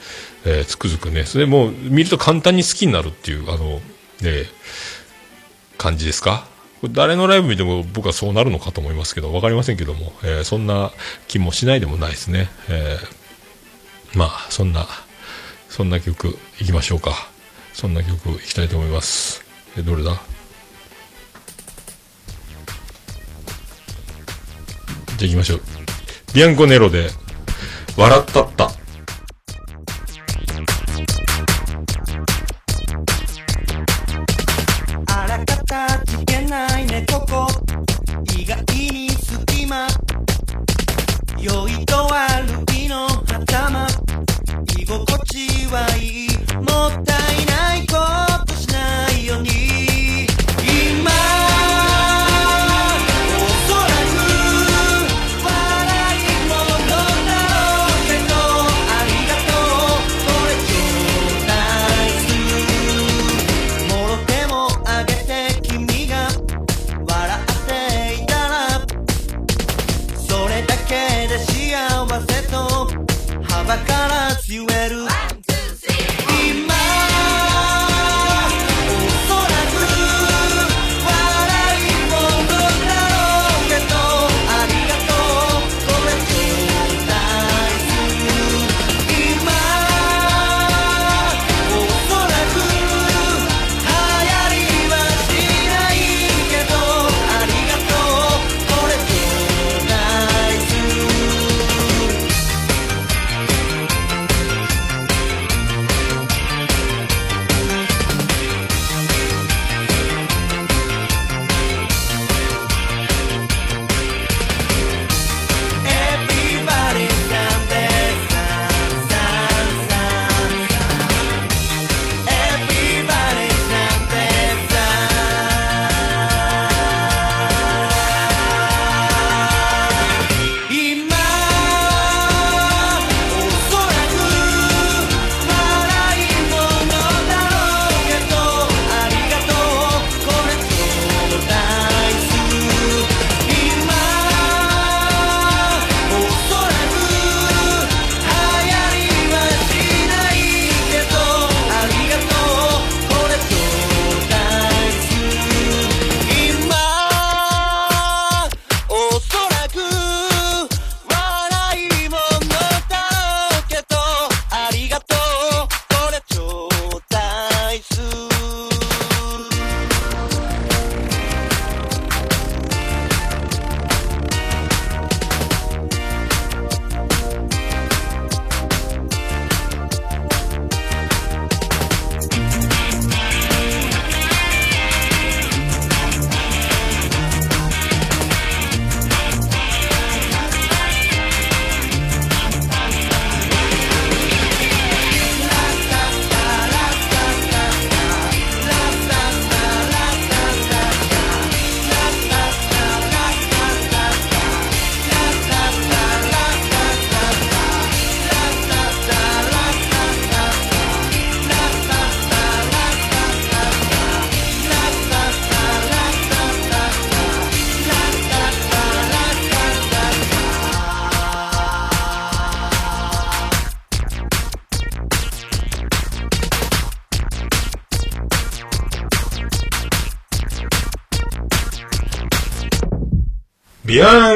B: えーつくづくね、それもう見ると簡単に好きになるっていう、あの、ね、感じですか？これ誰のライブ見ても僕はそうなるのかと思いますけど、わかりませんけども、えーそんな気もしないでもないですね。えーまあ、そんな、そんな曲いきましょうか。そんな曲いきたいと思います。え、どれだ？じゃあ行きましょう。ビアンコネロで、笑ったった。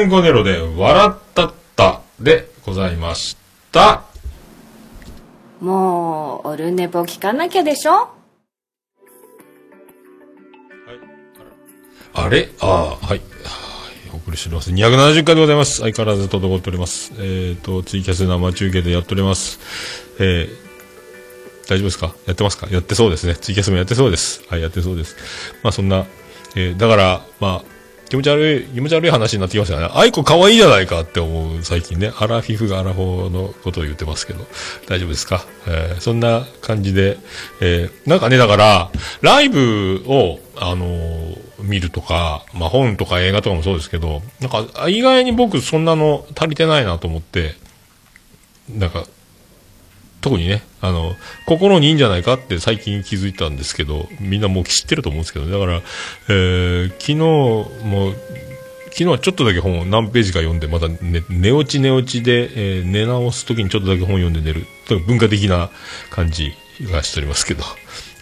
B: ンコネロで笑ったったでございました。
E: もう、オルネポ聞かなきゃでしょ
B: あれああ、はい。お送りしております。270回でございます。相変わらず滞っております。えっ、と、ツイキャス生中継でやっております。えー大丈夫ですかやってますかやってそうですね。ツイキャスもやってそうです。はい、やってそうです。まあそんな、えーだから、まあ、気持ち悪い、気持ち悪い話になってきましたね。 aiko 可愛いじゃないかって思う最近ね。アラフィフがアラフォーのことを言ってますけど、大丈夫ですか、えーそんな感じで、えーなんかね、だから、ライブを、あのー見るとか、まあ本とか映画とかもそうですけど、なんか意外に僕そんなの足りてないなと思って、なんか、特にね、あの、心にいいんじゃないかって最近気づいたんですけど、みんなもう知ってると思うんですけど、だから、えー昨日も、昨日はちょっとだけ本を何ページか読んで、また寝寝落ち寝落ちで、えー寝直すときにちょっとだけ本読んで寝る。文化的な感じがしておりますけど。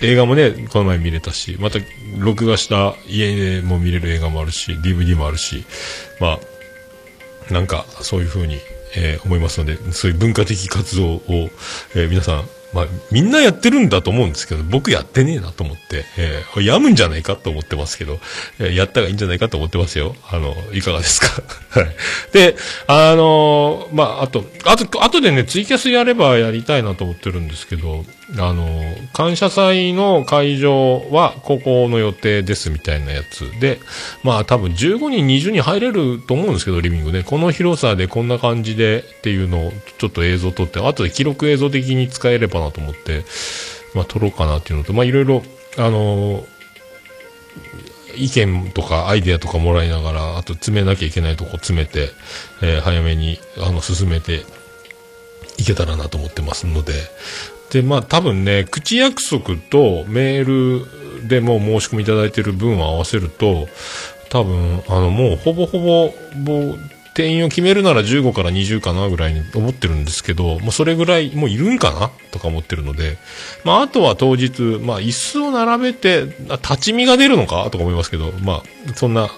B: 映画もね、この前見れたし、また録画した家でも見れる映画もあるし、DVD もあるし、まあ、なんかそういうふうに、えー思いますので、そういう文化的活動を、えー皆さん、まあ、みんなやってるんだと思うんですけど、僕やってねえなと思って、えーやむんじゃないかと思ってますけど、えーやったがいいんじゃないかと思ってますよ。あの、いかがですか？はい。で、あのーまあ、あと、あと、あとでね、ツイキャスやればやりたいなと思ってるんですけど、あの感謝祭の会場はここの予定ですみたいなやつで、まあ多分15人、20人入れると思うんですけど、リビングね。この広さでこんな感じでっていうのをちょっと映像撮って、後で記録映像的に使えればなと思って、まあ撮ろうかなっていうのと、まあいろいろ、あのー意見とかアイデアとかもらいながら、あと詰めなきゃいけないとこ詰めて、えー早めに、あの、進めていけたらなと思ってますので、で、まあ多分ね、口約束とメールでもう申し込みいただいてる分を合わせると、多分、あの、もうほぼほぼ、もう、定員を決めるなら15から20かなぐらいに思ってるんですけど、もうそれぐらいもういるんかな？とか思ってるので、まああとは当日、まあ椅子を並べて、立ち見が出るのか？とか思いますけど、まあそんな、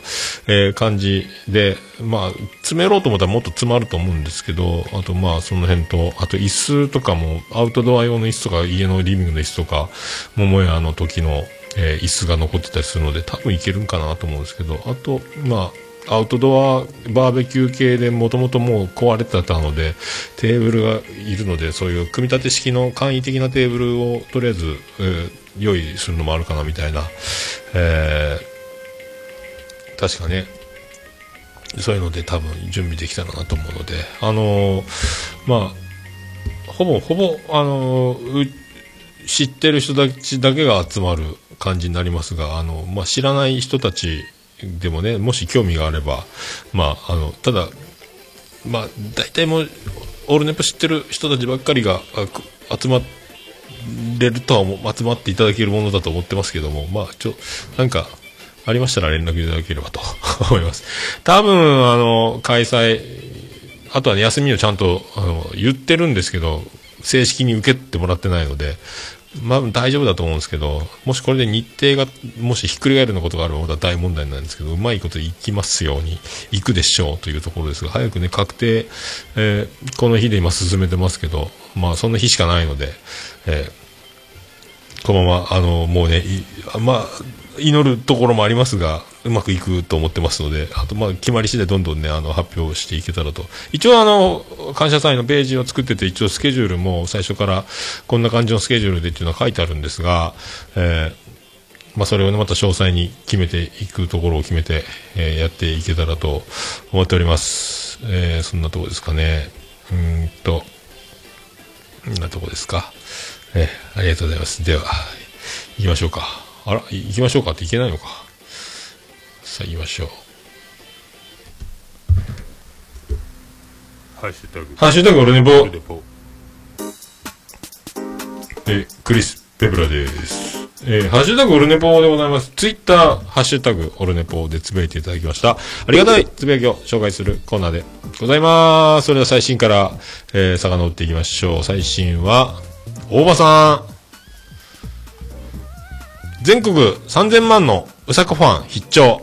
B: えー感じで、まあ詰めろうと思ったらもっと詰まると思うんですけど、あとまあその辺と、あと椅子とかもアウトドア用の椅子とか家のリビングの椅子とか、桃屋の時の、えー椅子が残ってたりするので多分いけるんかなと思うんですけど、あと、まあアウトドアバーベキュー系でもともともう壊れてたのでテーブルがいるのでそういう組み立て式の簡易的なテーブルをとりあえず、えー用意するのもあるかなみたいな、えー確かね。そういうので多分準備できたらなと思うので。あのーまあほぼほぼあのー知ってる人たちだけが集まる感じになりますが、あの、まあ、知らない人たちでもね、もし興味があれば、まあ、あの、ただ、まあ、大体もう、オールネポ知ってる人たちばっかりが集まれるとは、集まっていただけるものだと思ってますけども、まあ、ちょ、なんか、ありましたら連絡いただければと 思います。多分、あの、開催、あとは、ね、休みをちゃんとあの言ってるんですけど、正式に受けてもらってないので、まあ大丈夫だと思うんですけど、もしこれで日程が、もしひっくり返るようなことがあればまた大問題なんですけど、うまいこといきますように、いくでしょうというところですが、早くね、確定、えーこの日で今進めてますけど、まあそんな日しかないので、えーこのまま、あの、もうね、まあ、祈るところもありますが、うまくいくと思ってますので、あと、まあ、決まり次第どんどんね、あの、発表していけたらと。一応、あの、感謝祭のページを作ってて、一応スケジュールも最初からこんな感じのスケジュールでっていうのは書いてあるんですが、えーまあ、それをね、また詳細に決めていくところを決めて、えーやっていけたらと思っております。えーそんなとこですかね。うんと、こんなとこですか。えーありがとうございます。では、行きましょうか。あら、行きましょうかっていけないのか。さあ、行きましょう。
C: ハッシュタグ。
B: ハッシュタグオルネポ
C: オルネポ。
B: えークリス・ペブラです。えーハッシュタグオルネポでございます。ツイッター、ハッシュタグオルネポでつぶやいていただきました。ありがたいつぶやきを紹介するコーナーでございます。それでは最新から、えー、遡っていきましょう。最新は、大場さん。全国3000万のうさこファン必聴。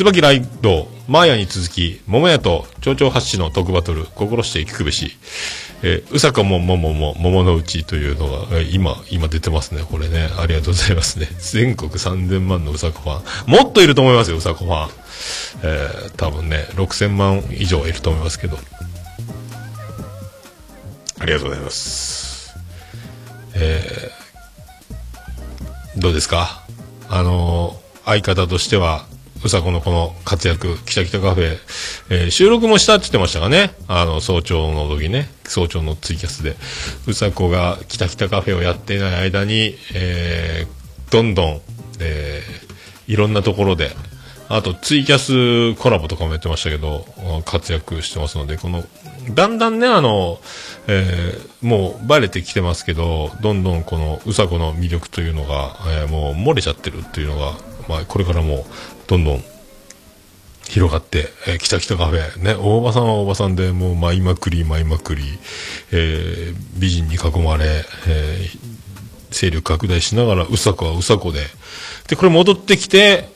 B: 椿ライド、マーヤに続き、桃屋と蝶々発信のトークバトル、心して聞くべし、えー、うさかもももも、桃のうちというのが、えー今、今出てますね、これね。ありがとうございますね。全国3000万のうさこファン。もっといると思いますよ、うさこファン。えー、多分ね、6000万以上いると思いますけど。ありがとうございます。えー、どうですか？あのー相方としては、うさこのこの活躍、きたきたカフェ、えー収録もしたって言ってましたがね、あの、早朝の時ね、早朝のツイキャスで、うさこがきたきたカフェをやっていない間に、えーどんどん、えーいろんなところで、あとツイキャスコラボとかもやってましたけど、活躍してますので、この、だんだんね、あの、えーもうバレてきてますけど、どんどんこのうさこの魅力というのが、えーもう漏れちゃってるっていうのが、まあ、これからもどんどん広がって、えー、きたきたカフェ、ね、大場さんは大場さんでもう舞いまくり舞いまくり、えー美人に囲まれ、えー勢力拡大しながら、うさこはうさこで、で、これ戻ってきて、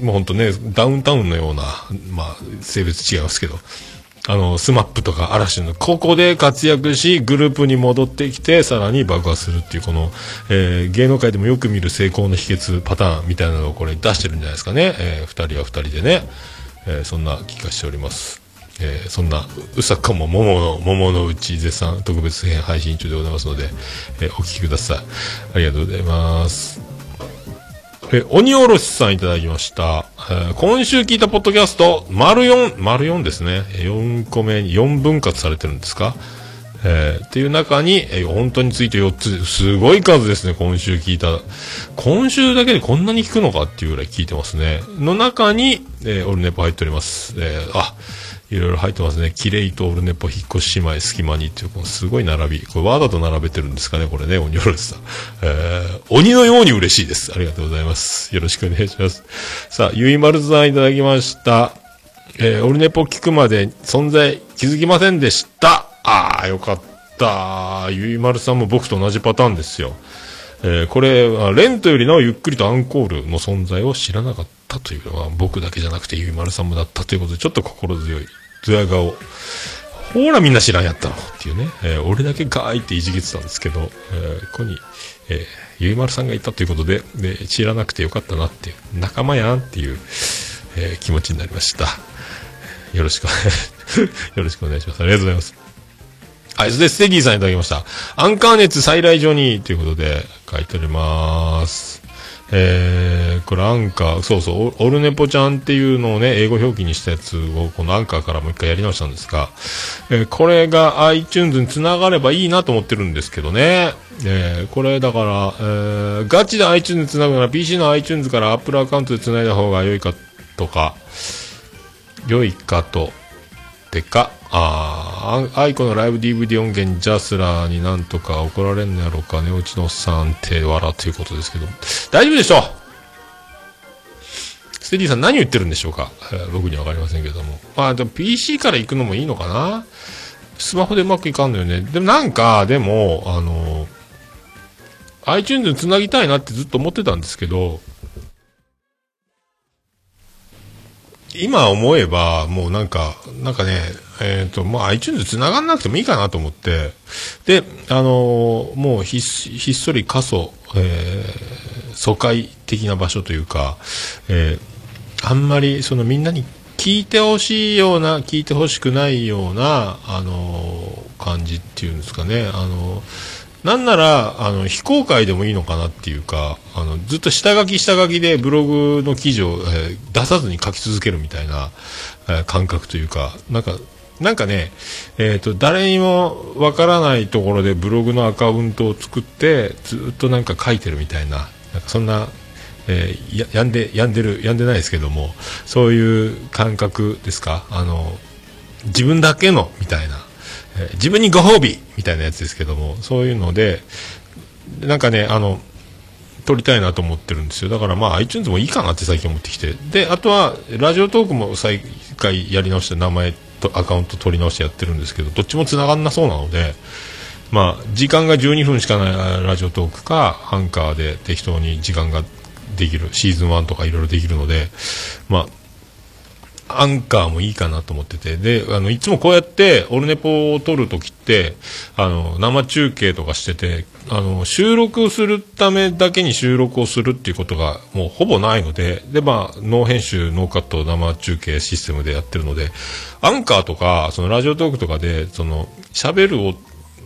B: もうほんとね、ダウンタウンのような、まあ、性別違いますけど、あの、スマップとか嵐の、ここで活躍し、グループに戻ってきて、さらに爆発するっていう、この、えー芸能界でもよく見る成功の秘訣パターンみたいなのをこれ出してるんじゃないですかね。えー二人は二人でね、えーそんな気がしております。えーそんな、ううさかも桃の、桃のうち絶賛特別編配信中でございますので、えーお聞きください。ありがとうございます。え、鬼おろしさんいただきました。えー今週聞いたポッドキャスト、丸4、丸4ですね。4個目に4分割されてるんですか？えーっていう中に、えー本当について4つ、すごい数ですね、今週聞いた。今週だけでこんなに聞くのかっていうぐらい聞いてますね。の中に、えーオルネポ入っております。えーあ、いろいろ入ってますね。キレイとオルネポ引っ越し姉妹隙間にっていう、このすごい並び。これわざと並べてるんですかね、これね、鬼おろしさん。えー鬼のように嬉しいです。ありがとうございます。よろしくお願いします。さあ、ゆいまるさんいただきました。えーオルネポ聞くまで存在気づきませんでした。ああ、よかった。ゆいまるさんも僕と同じパターンですよ。えーこれは、レントよりなおゆっくりとアンコールの存在を知らなかったというのは、僕だけじゃなくてゆいまるさんもだったということで、ちょっと心強い、ドヤ顔。ほらみんな知らんやったのっていうね、えー俺だけガーイっていじけてたんですけど、えーここに、えーゆいまるさんがいたということでで、知らなくてよかったなっていう、仲間やんっていう、え気持ちになりました。よろしく、よろしくお願いします。ありがとうございます。はい、それでステディさんいただきました。アンカー熱再来所にということで書いております。えー、これアンカー、そうそう、オルネポちゃんっていうのをね、英語表記にしたやつをこのアンカーからもう一回やり直したんですが、えーこれが iTunes につながればいいなと思ってるんですけどね。えーこれだから、えーガチで iTunes につなぐなら PC の iTunes から Apple アカウントでつないだ方が良いかとか、良いかと、てか、ああ、 aiko のライブ DVD 音源 JASRAC になんとか怒られんのやろうか、寝落ちのおっさんって笑ということですけど、大丈夫でしょうステディさん何言ってるんでしょうか、えー僕にはわかりませんけども。まあでも PC から行くのもいいのかなスマホでうまくいかんのよね。でもなんか、でも、あの、iTunes につなぎたいなってずっと思ってたんですけど、今思えば、もうなんか、なんかね、えっ、と、まあ iTunes 繋がんなくてもいいかなと思って、で、あのーもうひっひっそり過疎、えー疎開的な場所というか、えーあんまりそのみんなに聞いてほしいような、聞いてほしくないような、あのー感じっていうんですかね、あのーなんなら、あの、非公開でもいいのかなっていうか、あの、ずっと下書き下書きでブログの記事を、えー出さずに書き続けるみたいな、えー感覚というか、なんか、なんかね、えっ、と、誰にもわからないところでブログのアカウントを作って、ずっとなんか書いてるみたいな、なんかそんな、えーや、病んで、病んでる、病んでないですけども、そういう感覚ですか？あの、自分だけの、みたいな、自分にご褒美みたいなやつですけども、そういうので、なんかね、あの、撮りたいなと思ってるんですよ。だからまあ iTunes もいいかなって最近思ってきて。で、あとは、ラジオトークも再回やり直して名前とアカウント取り直してやってるんですけど、どっちも繋がんなそうなので、まあ、時間が12分しかないラジオトークか、アンカーで適当に時間ができる、シーズン1とかいろいろできるので、まあ、アンカーもいいかなと思ってて、で、あの、いつもこうやって、オルネポを撮るときって、あの、生中継とかしてて、あの、収録するためだけに収録をするっていうことが、もうほぼないので、で、まあ、ノー編集、ノーカット、生中継システムでやってるので、アンカーとか、そのラジオトークとかで、その、喋るを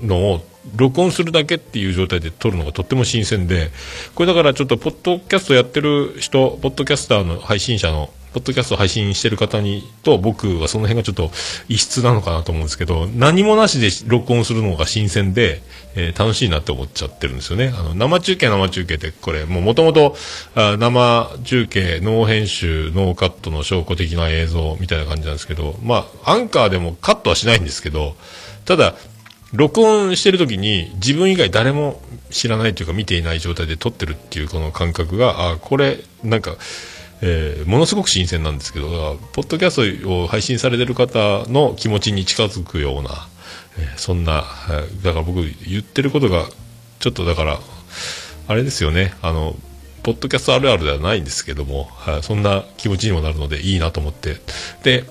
B: のを録音するだけっていう状態で撮るのがとっても新鮮で、これだからちょっと、ポッドキャストやってる人、ポッドキャスターの配信者の、ポッドキャスト配信してる方にと、僕はその辺がちょっと異質なのかなと思うんですけど、何もなしで録音するのが新鮮で、えー楽しいなって思っちゃってるんですよね。あの、生中継生中継って、これ、もう元々、あ生中継、ノー編集、ノーカットの証拠的な映像みたいな感じなんですけど、まあ、アンカーでもカットはしないんですけど、ただ、録音してる時に自分以外誰も知らないというか見ていない状態で撮ってるっていうこの感覚が、あ、これ、なんか、えーものすごく新鮮なんですけど、ポッドキャストを配信されてる方の気持ちに近づくような、えーそんな、だから僕言ってることが、ちょっとだから、あれですよね、あの、ポッドキャストあるあるではないんですけども、はそんな気持ちにもなるのでいいなと思って。で、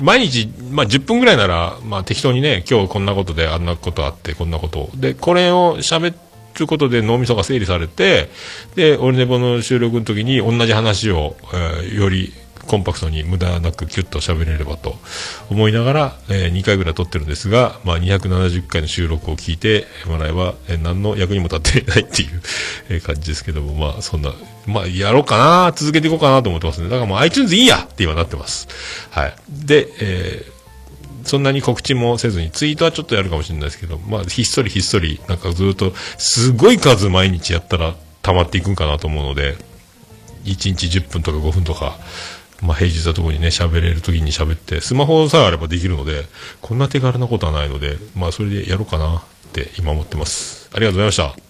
B: 毎日、まあ、10分ぐらいなら、まあ、適当にね、今日こんなことで、あんなことあって、こんなこと。で、これを喋ることで脳みそが整理されて、で、オルネボの収録の時に同じ話を、えーよりコンパクトに無駄なくキュッと喋れればと思いながら、え2回ぐらい撮ってるんですが、まあ、270回の収録を聞いてもらえば、えー何の役にも立ってないっていう、え感じですけども、まあ、そんな、まあ、やろうかな、続けていこうかなと思ってますね。だからもう iTunes いいやって今なってます。はい。で、えーそんなに告知もせずに、ツイートはちょっとやるかもしれないですけど、まあ、ひっそりひっそり、なんかずっと、すごい数毎日やったら溜まっていくんかなと思うので、1日10分とか5分とか、まあ、平日のとこにね、喋れる時に喋って、スマホさえあればできるので、こんな手軽なことはないので、まあ、それでやろうかなって今思ってます。ありがとうございました。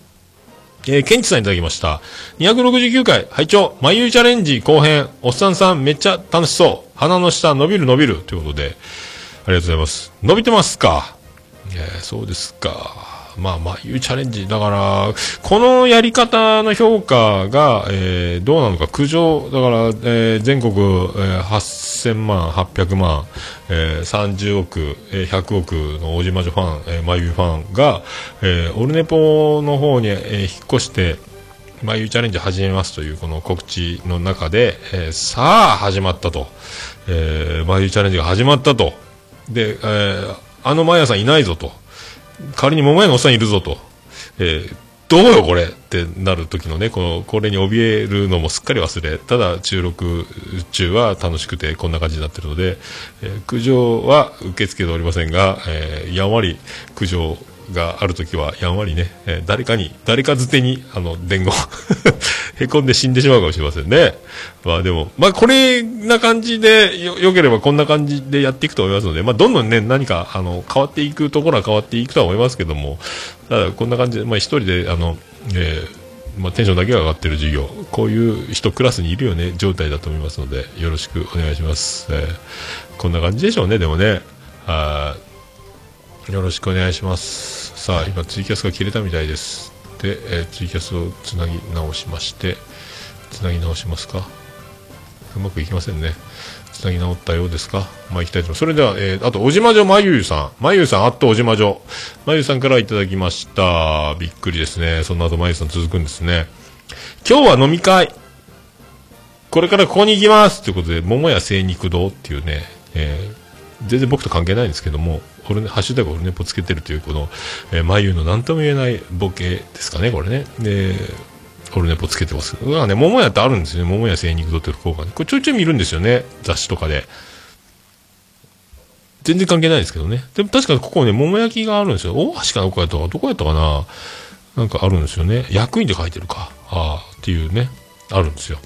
B: えー、ケンチさんいただきました。269回、拝聴眉チャレンジ後編、おっさんさんめっちゃ楽しそう。鼻の下伸びる伸びる。ということで、ありがとうございます。伸びてますか？えーそうですか。まあ、眉チャレンジ。だから、このやり方の評価が、えーどうなのか、苦情、だから、えー全国、えー8000万、800万、えー30億、えー100億の大島女ファン、えー、眉ファンが、えーオルネポの方に、えー引っ越して、眉チャレンジ始めますというこの告知の中で、えーさあ始まったと、えー、眉チャレンジが始まったと、で、えーあのマヤさんいないぞと、代わりに桃屋のおっさんいるぞと、えーどうよこれってなる時のね、この、これに怯えるのもすっかり忘れ、ただ収録中は楽しくてこんな感じになってるので、えー苦情は受け付けておりませんが、えーやんわり苦情がある時はやんわりね、え誰かに、誰かづてに、あの、伝言、へこんで死んでしまうかもしれませんね。まあでも、まあこれな感じでよ、よければこんな感じでやっていくと思いますので、まあどんどんね、何か、あの、変わっていくところは変わっていくとは思いますけども、ただこんな感じで、まあ一人で、あの、えーまあ、テンションだけが上がってる授業、こういう人クラスにいるよね、状態だと思いますので、よろしくお願いします。えーこんな感じでしょうね、でもね。はいよろしくお願いします。さあ、今ツイキャスが切れたみたいです。で、えーツイキャスをつなぎ直しまして、つなぎ直しますか？うまくいきませんね。つなぎ直ったようですか？まあ、行きたいと思います。それでは、えーあと、おじまじょまゆゆさん。まゆゆさん、あっとおじまじょ。まゆゆさんからいただきました。びっくりですね。その後、まゆゆさん続くんですね。今日は飲み会。これからここに行きますということで、桃屋精肉堂っていうね、えー全然僕と関係ないんですけども、俺ね、ハッシュタグオルネポつけてるという、この、えー、眉の何とも言えないボケですかね、これね。で、オルネポつけてます。うわね、桃屋ってあるんですよね。桃屋精肉堂っていう福岡に。これちょいちょい見るんですよね。雑誌とかで。全然関係ないですけどね。でも確かにここね、桃焼きがあるんですよ。大橋かどこやったか、どこやったかななんかあるんですよね。役員で書いてるか。ああ、っていうね、あるんですよ。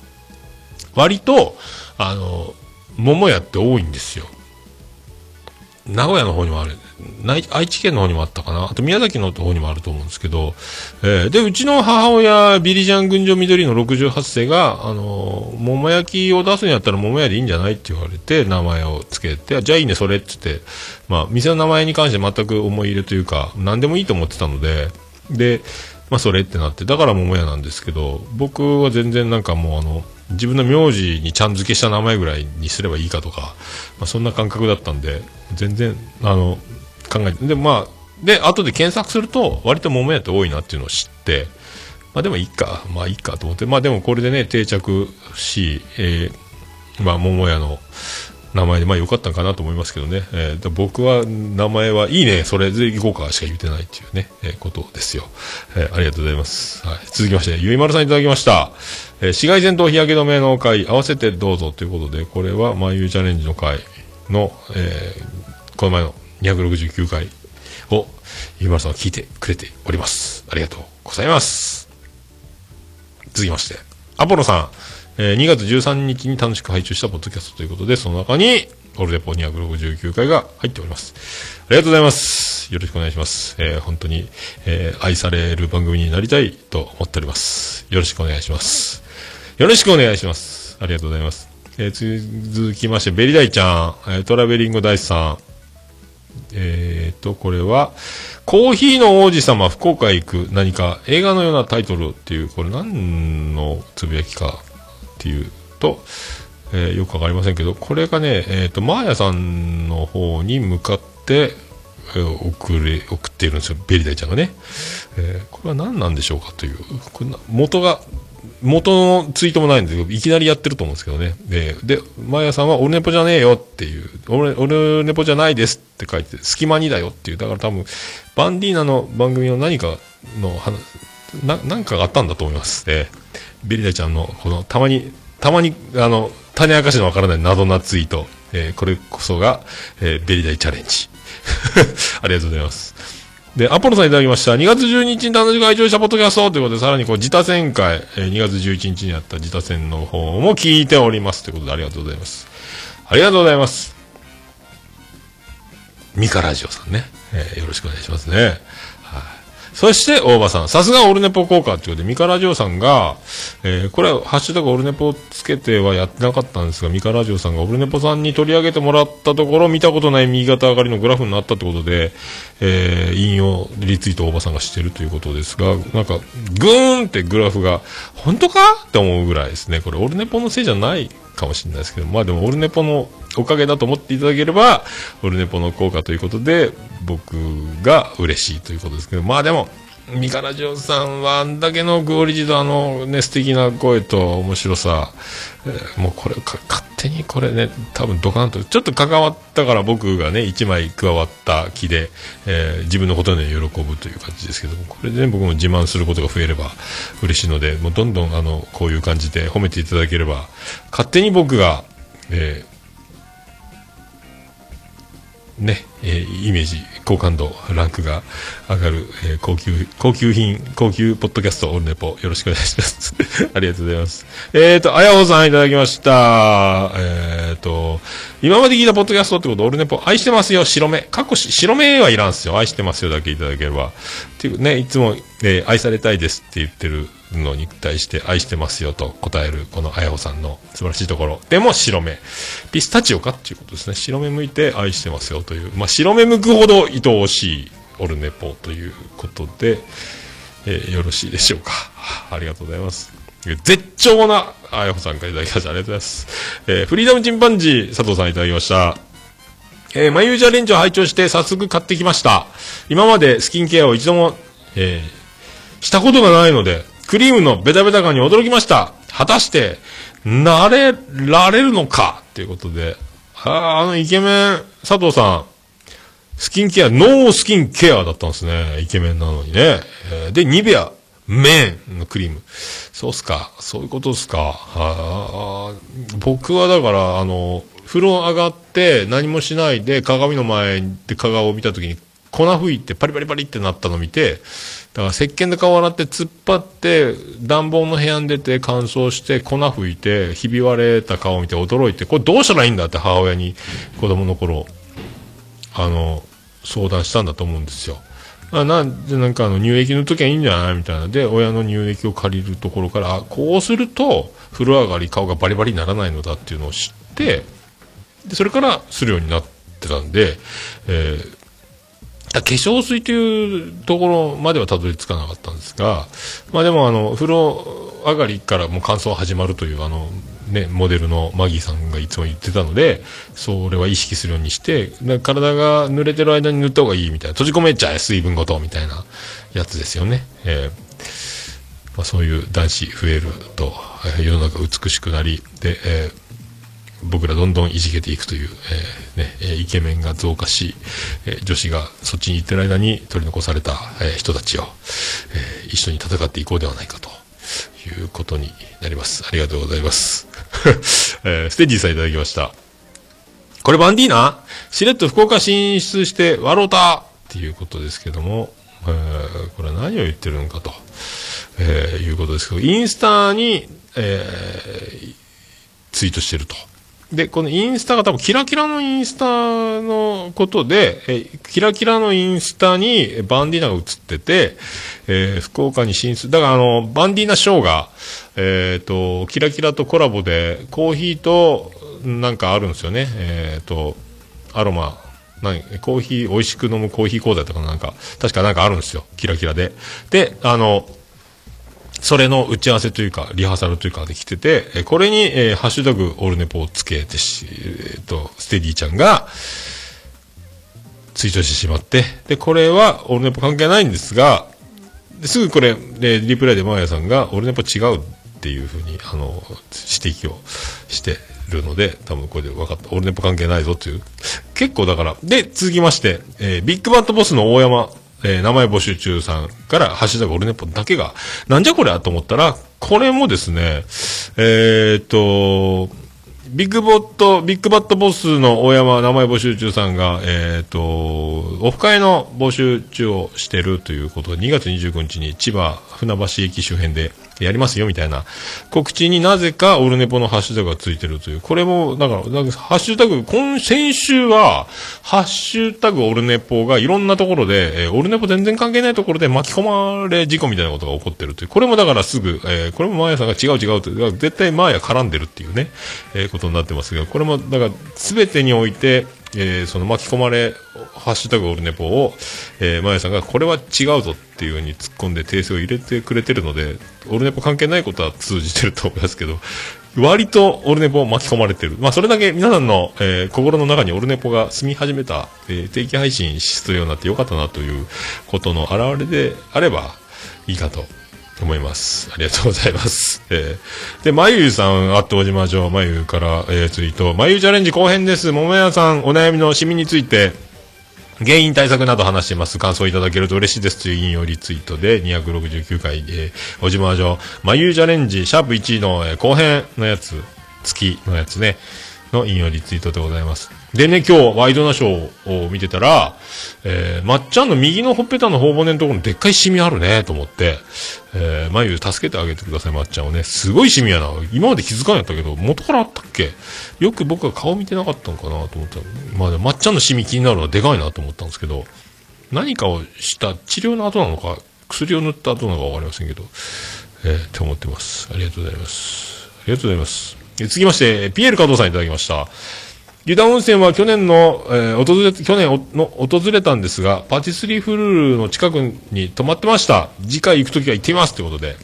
B: 割と、あの、桃屋って多いんですよ。名古屋の方にもある。愛知県の方にもあったかな。あと宮崎の方にもあると思うんですけど、えーで、うちの母親、ビリジャン群青緑の68世が、あのー桃焼きを出すんやったら桃屋でいいんじゃないって言われて、名前をつけて、じゃあいいね、それって言って、まあ、店の名前に関して全く思い入れというか、何でもいいと思ってたので、で、まあ、それってなって、だから桃屋なんですけど、僕は全然なんかもうあの、自分の名字にちゃん付けした名前ぐらいにすればいいかとか、まあ、そんな感覚だったんで、全然、あの、考えて、で、まあ、で、後で検索すると、割と桃屋って多いなっていうのを知って、まあでもいいか、まあいいかと思って、まあでもこれでね、定着し、えー、まあ桃屋の名前で、まあ良かったんかなと思いますけどね。えーで僕は、名前はいいね、それで行こうかしか言ってないっていうね、えーことですよ。えーありがとうございます。はい。続きまして、ゆいまるさんいただきました。えー紫外線と日焼け止めの回、合わせてどうぞということで、これは、まゆチャレンジの回の、えーこの前の269回を、ゆいまるさんは聞いてくれております。ありがとうございます。続きまして、アポロさん、えー2月13日に楽しく配信したポッドキャストということで、その中に、オルデポ269回が入っております。ありがとうございます。よろしくお願いします。えー本当に、えー愛される番組になりたいと思っております。よろしくお願いします。よろしくお願いします。ありがとうございます。えー続きまして、ベリダイちゃん、えトラベリングダイスさん、えーと、これは、コーヒーの王子様、福岡へ行く、何か映画のようなタイトルっていう、これ何のつぶやきかっていうと、えーよくわかりませんけど、これがね、えーと、マーヤさんの方に向かって、えー送れ、送っているんですよ、ベリダイちゃんがね。えーこれは何なんでしょうかという、こんな元が、元のツイートもないんですけど、いきなりやってると思うんですけどね。で、で、マヤさんは、オルネポじゃねえよっていう、オルオルネポじゃないですって書いて、隙間にだよっていう、だから多分、バンディーナの番組の何かの話、な、なんかがあったんだと思います。えーベリダちゃんの、この、たまに、たまに、あの、種明かしのわからない謎なツイート、えーこれこそが、えーベリダイチャレンジ。ありがとうございます。で、アポロさんいただきました。2月12日に楽しく会場したポッドキャストということで、さらにこう、自他戦会、えー2月11日にあった自他戦の方も聞いております。ということで、ありがとうございます。ありがとうございます。ミカラジオさんね。えーよろしくお願いしますね。そして、大場さん。さすがオルネポ効果っていうことで、ミカラジオさんが、えーこれは、ハッシュタグオルネポをつけてはやってなかったんですが、ミカラジオさんがオルネポさんに取り上げてもらったところ、見たことない右肩上がりのグラフになったってことで、えー引用、リツイートを大場さんがしてるということですが、なんか、ぐーんってグラフが、本当かって思うぐらいですね。これ、オルネポのせいじゃないかもしれないですけど、まあでも、オルネポのおかげだと思っていただければ、オルネポの効果ということで、僕が嬉しいということですけど、まあでも、ミカラジオさんはあんだけのクオリティとあのね、素敵な声と面白さ、えもうこれ、勝手にこれね、多分ドカンと、ちょっと関わったから僕がね、一枚加わった気で、えー自分のことで喜ぶという感じですけども、これで、ね、僕も自慢することが増えれば嬉しいので、もうどんどんあの、こういう感じで褒めていただければ、勝手に僕が、えーね、えーイメージ、好感度、ランクが上がる、えー高級、高級品、高級ポッドキャストオンネポ、よろしくお願いします。ありがとうございます。えっ、と、あやほさんいただきました。えー、と、今まで聞いたポッドキャストってこと、オルネポ、愛してますよ、白目。過去し、白目はいらんすよ。愛してますよだけいただければ。っていうね、いつも、えー愛されたいですって言ってるのに対して、愛してますよと答える、このあやほさんの素晴らしいところ。でも、白目。ピスタチオかっていうことですね。白目向いて愛してますよという。まあ、白目向くほど愛おしいオルネポということで、えーよろしいでしょうか。ありがとうございます。絶頂な、あやほさんからいただきました。ありがとうございます。えーフリーダムチンパンジー、佐藤さんいただきました。えー、マユージャレンジを拝聴して早速買ってきました。今までスキンケアを一度も、えーしたことがないので、クリームのベタベタ感に驚きました。果たして、慣れられるのか？っていうことで、あーあのイケメン、佐藤さん、スキンケア、ノースキンケアだったんですね。イケメンなのにね。えーで、ニベア、メンのクリーム。そうっすか。そういうことっすか。あ僕はだから、あの、風呂上がって何もしないで鏡の前で鏡を見た時に粉吹いてパリパリパリってなったのを見て、だから石鹸で顔洗って突っ張って暖房の部屋に出て乾燥して粉吹いてひび割れた顔を見て驚いて、これどうしたらいいんだって母親に子供の頃、あの、相談したんだと思うんですよ。あなんで、なんかあの乳液の時はいいんじゃないみたいな。で、親の乳液を借りるところから、あこうすると、風呂上がり顔がバリバリにならないのだっていうのを知って、で、それからするようになってたんで、えー化粧水というところまではたどり着かなかったんですが、まあでもあの、風呂上がりからもう乾燥始まるというあの、ね、モデルのマギーさんがいつも言ってたので、それは意識するようにして、体が濡れてる間に塗った方がいいみたいな、閉じ込めちゃえ、水分ごと、みたいなやつですよね。えーまあ、そういう男子増えると、世の中美しくなり、で、えー僕らどんどんいじけていくという、えーね、イケメンが増加し、えー女子がそっちに行ってる間に取り残された、えー人たちを、え一緒に戦っていこうではないかということになります。ありがとうございます。えーステディさんいただきました。これバンディーナ？しれっと福岡進出して笑うたっていうことですけども、えーこれは何を言ってるのかと、えーいうことですけど、インスタに、えーツイートしてると。で、このインスタが多分キラキラのインスタのことで、えキラキラのインスタにバンディーナが映ってて、えー福岡に進出。だからあの、バンディーナショーが、えっ、と、キラキラとコラボで、コーヒーと、なんかあるんですよね。えっ、と、アロマ、何コーヒー、美味しく飲むコーヒー講座とかなんか、確かなんかあるんですよ。キラキラで。で、あの、それの打ち合わせというか、リハーサルというかできてて、えこれに、えーハッシュタグオルネポをつけてし、えーと、ステディちゃんが、ツイートしてしまって、で、これはオルネポ関係ないんですが、すぐこれ、でリプライでマーヤさんが、オルネポ違うっていうふうに、あの、指摘をしてるので、多分これで分かった。オルネポ関係ないぞっていう。結構だから、で、続きまして、えービッグバットボスの大山、えー名前募集中さんから、ハッシュタグオルネポだけが、なんじゃこりゃと思ったら、これもですね、えーっと、ビッグボット、ビッグバットボスの大山名前募集中さんが、えっ、と、オフ会の募集中をしてるということで、2月25日に千葉船橋駅周辺でやりますよみたいな。告知になぜかオルネポのハッシュタグがついてるという、これも、だから、なんかハッシュタグ、今、先週は、ハッシュタグオルネポがいろんなところで、えーオルネポ全然関係ないところで巻き込まれ事故みたいなことが起こってるという、これもだからすぐ、えーこれもマーヤさんが違う違うと、だか絶対マーヤ絡んでるっていうね、えーことになってますが、これも、だから、すべてにおいて、えーその巻き込まれ、ハッシュタグオルネポを、えー、マーヤさんがこれは違うぞっていうふうに突っ込んで訂正を入れてくれてるので、オルネポ関係ないことは通じてると思いますけど、割とオルネポ巻き込まれてる。まあ、それだけ皆さんの、えー心の中にオルネポが住み始めた、えー定期配信するようになってよかったなということの表れであればいいかと思います。ありがとうございます。えーで、まゆゆさん、あっとおじま城、まゆから、えーツイート、まゆチャレンジ後編です。ももやさん、お悩みのシミについて、原因対策など話してます。感想いただけると嬉しいですという引用リツイートで269回、えー、おじま城、まゆチャレンジ、シャープ1の、え後編のやつ、月のやつね、の引用リツイートでございます。でね、今日、ワイドナショーを見てたら、えー、まっちゃんの右のほっぺたの頬骨のところにでっかいシミあるね、と思って、えー、まゆ助けてあげてください、まっちゃんをね。すごいシミやな。今まで気づかんやったけど、元からあったっけ？よく僕は顔見てなかったのかなと思った、まあ、まっちゃんのシミ気になるのはでかいなと思ったんですけど、何かをした治療の後なのか、薬を塗った後なのかわかりませんけど、えー、って思ってます。ありがとうございます。ありがとうございます。えー続きまして、ピエール加藤さんいただきました。湯田温泉は去年の、えー訪れ、去年の訪れたんですが、パティスリーフルールの近くに泊まってました。次回行くときは行ってみますということで、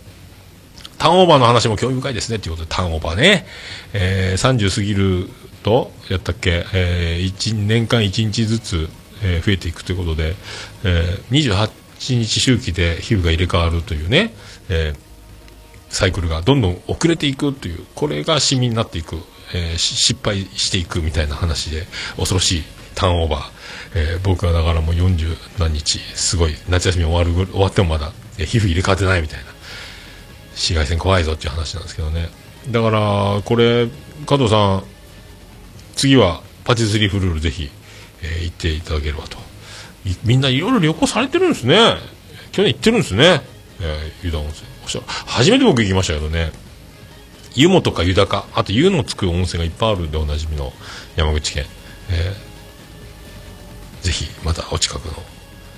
B: ターンオーバーの話も興味深いですねということで、ターンオーバーね。えー30過ぎると、やったっけ、えー一年間1日ずつ、えー増えていくということで、えー28日周期で皮膚が入れ替わるというね、えーサイクルがどんどん遅れていくという、これがシミになっていく、えー失敗していくみたいな話で、恐ろしいターンオーバー。えー僕はだからもう40何日、すごい、夏休み終わる終わってもまだ、えー皮膚入れ替わってないみたいな。紫外線怖いぞっていう話なんですけどね。だから、これ、加藤さん、次はパティスリーフルールぜひ、えー行っていただければと。みんないろいろ旅行されてるんですね。去年行ってるんですね。えー、湯田温泉。初めて僕行きましたけどね。湯もとか湯高、あと湯のつく温泉がいっぱいあるんでおなじみの山口県。えーぜひ、またお近くの、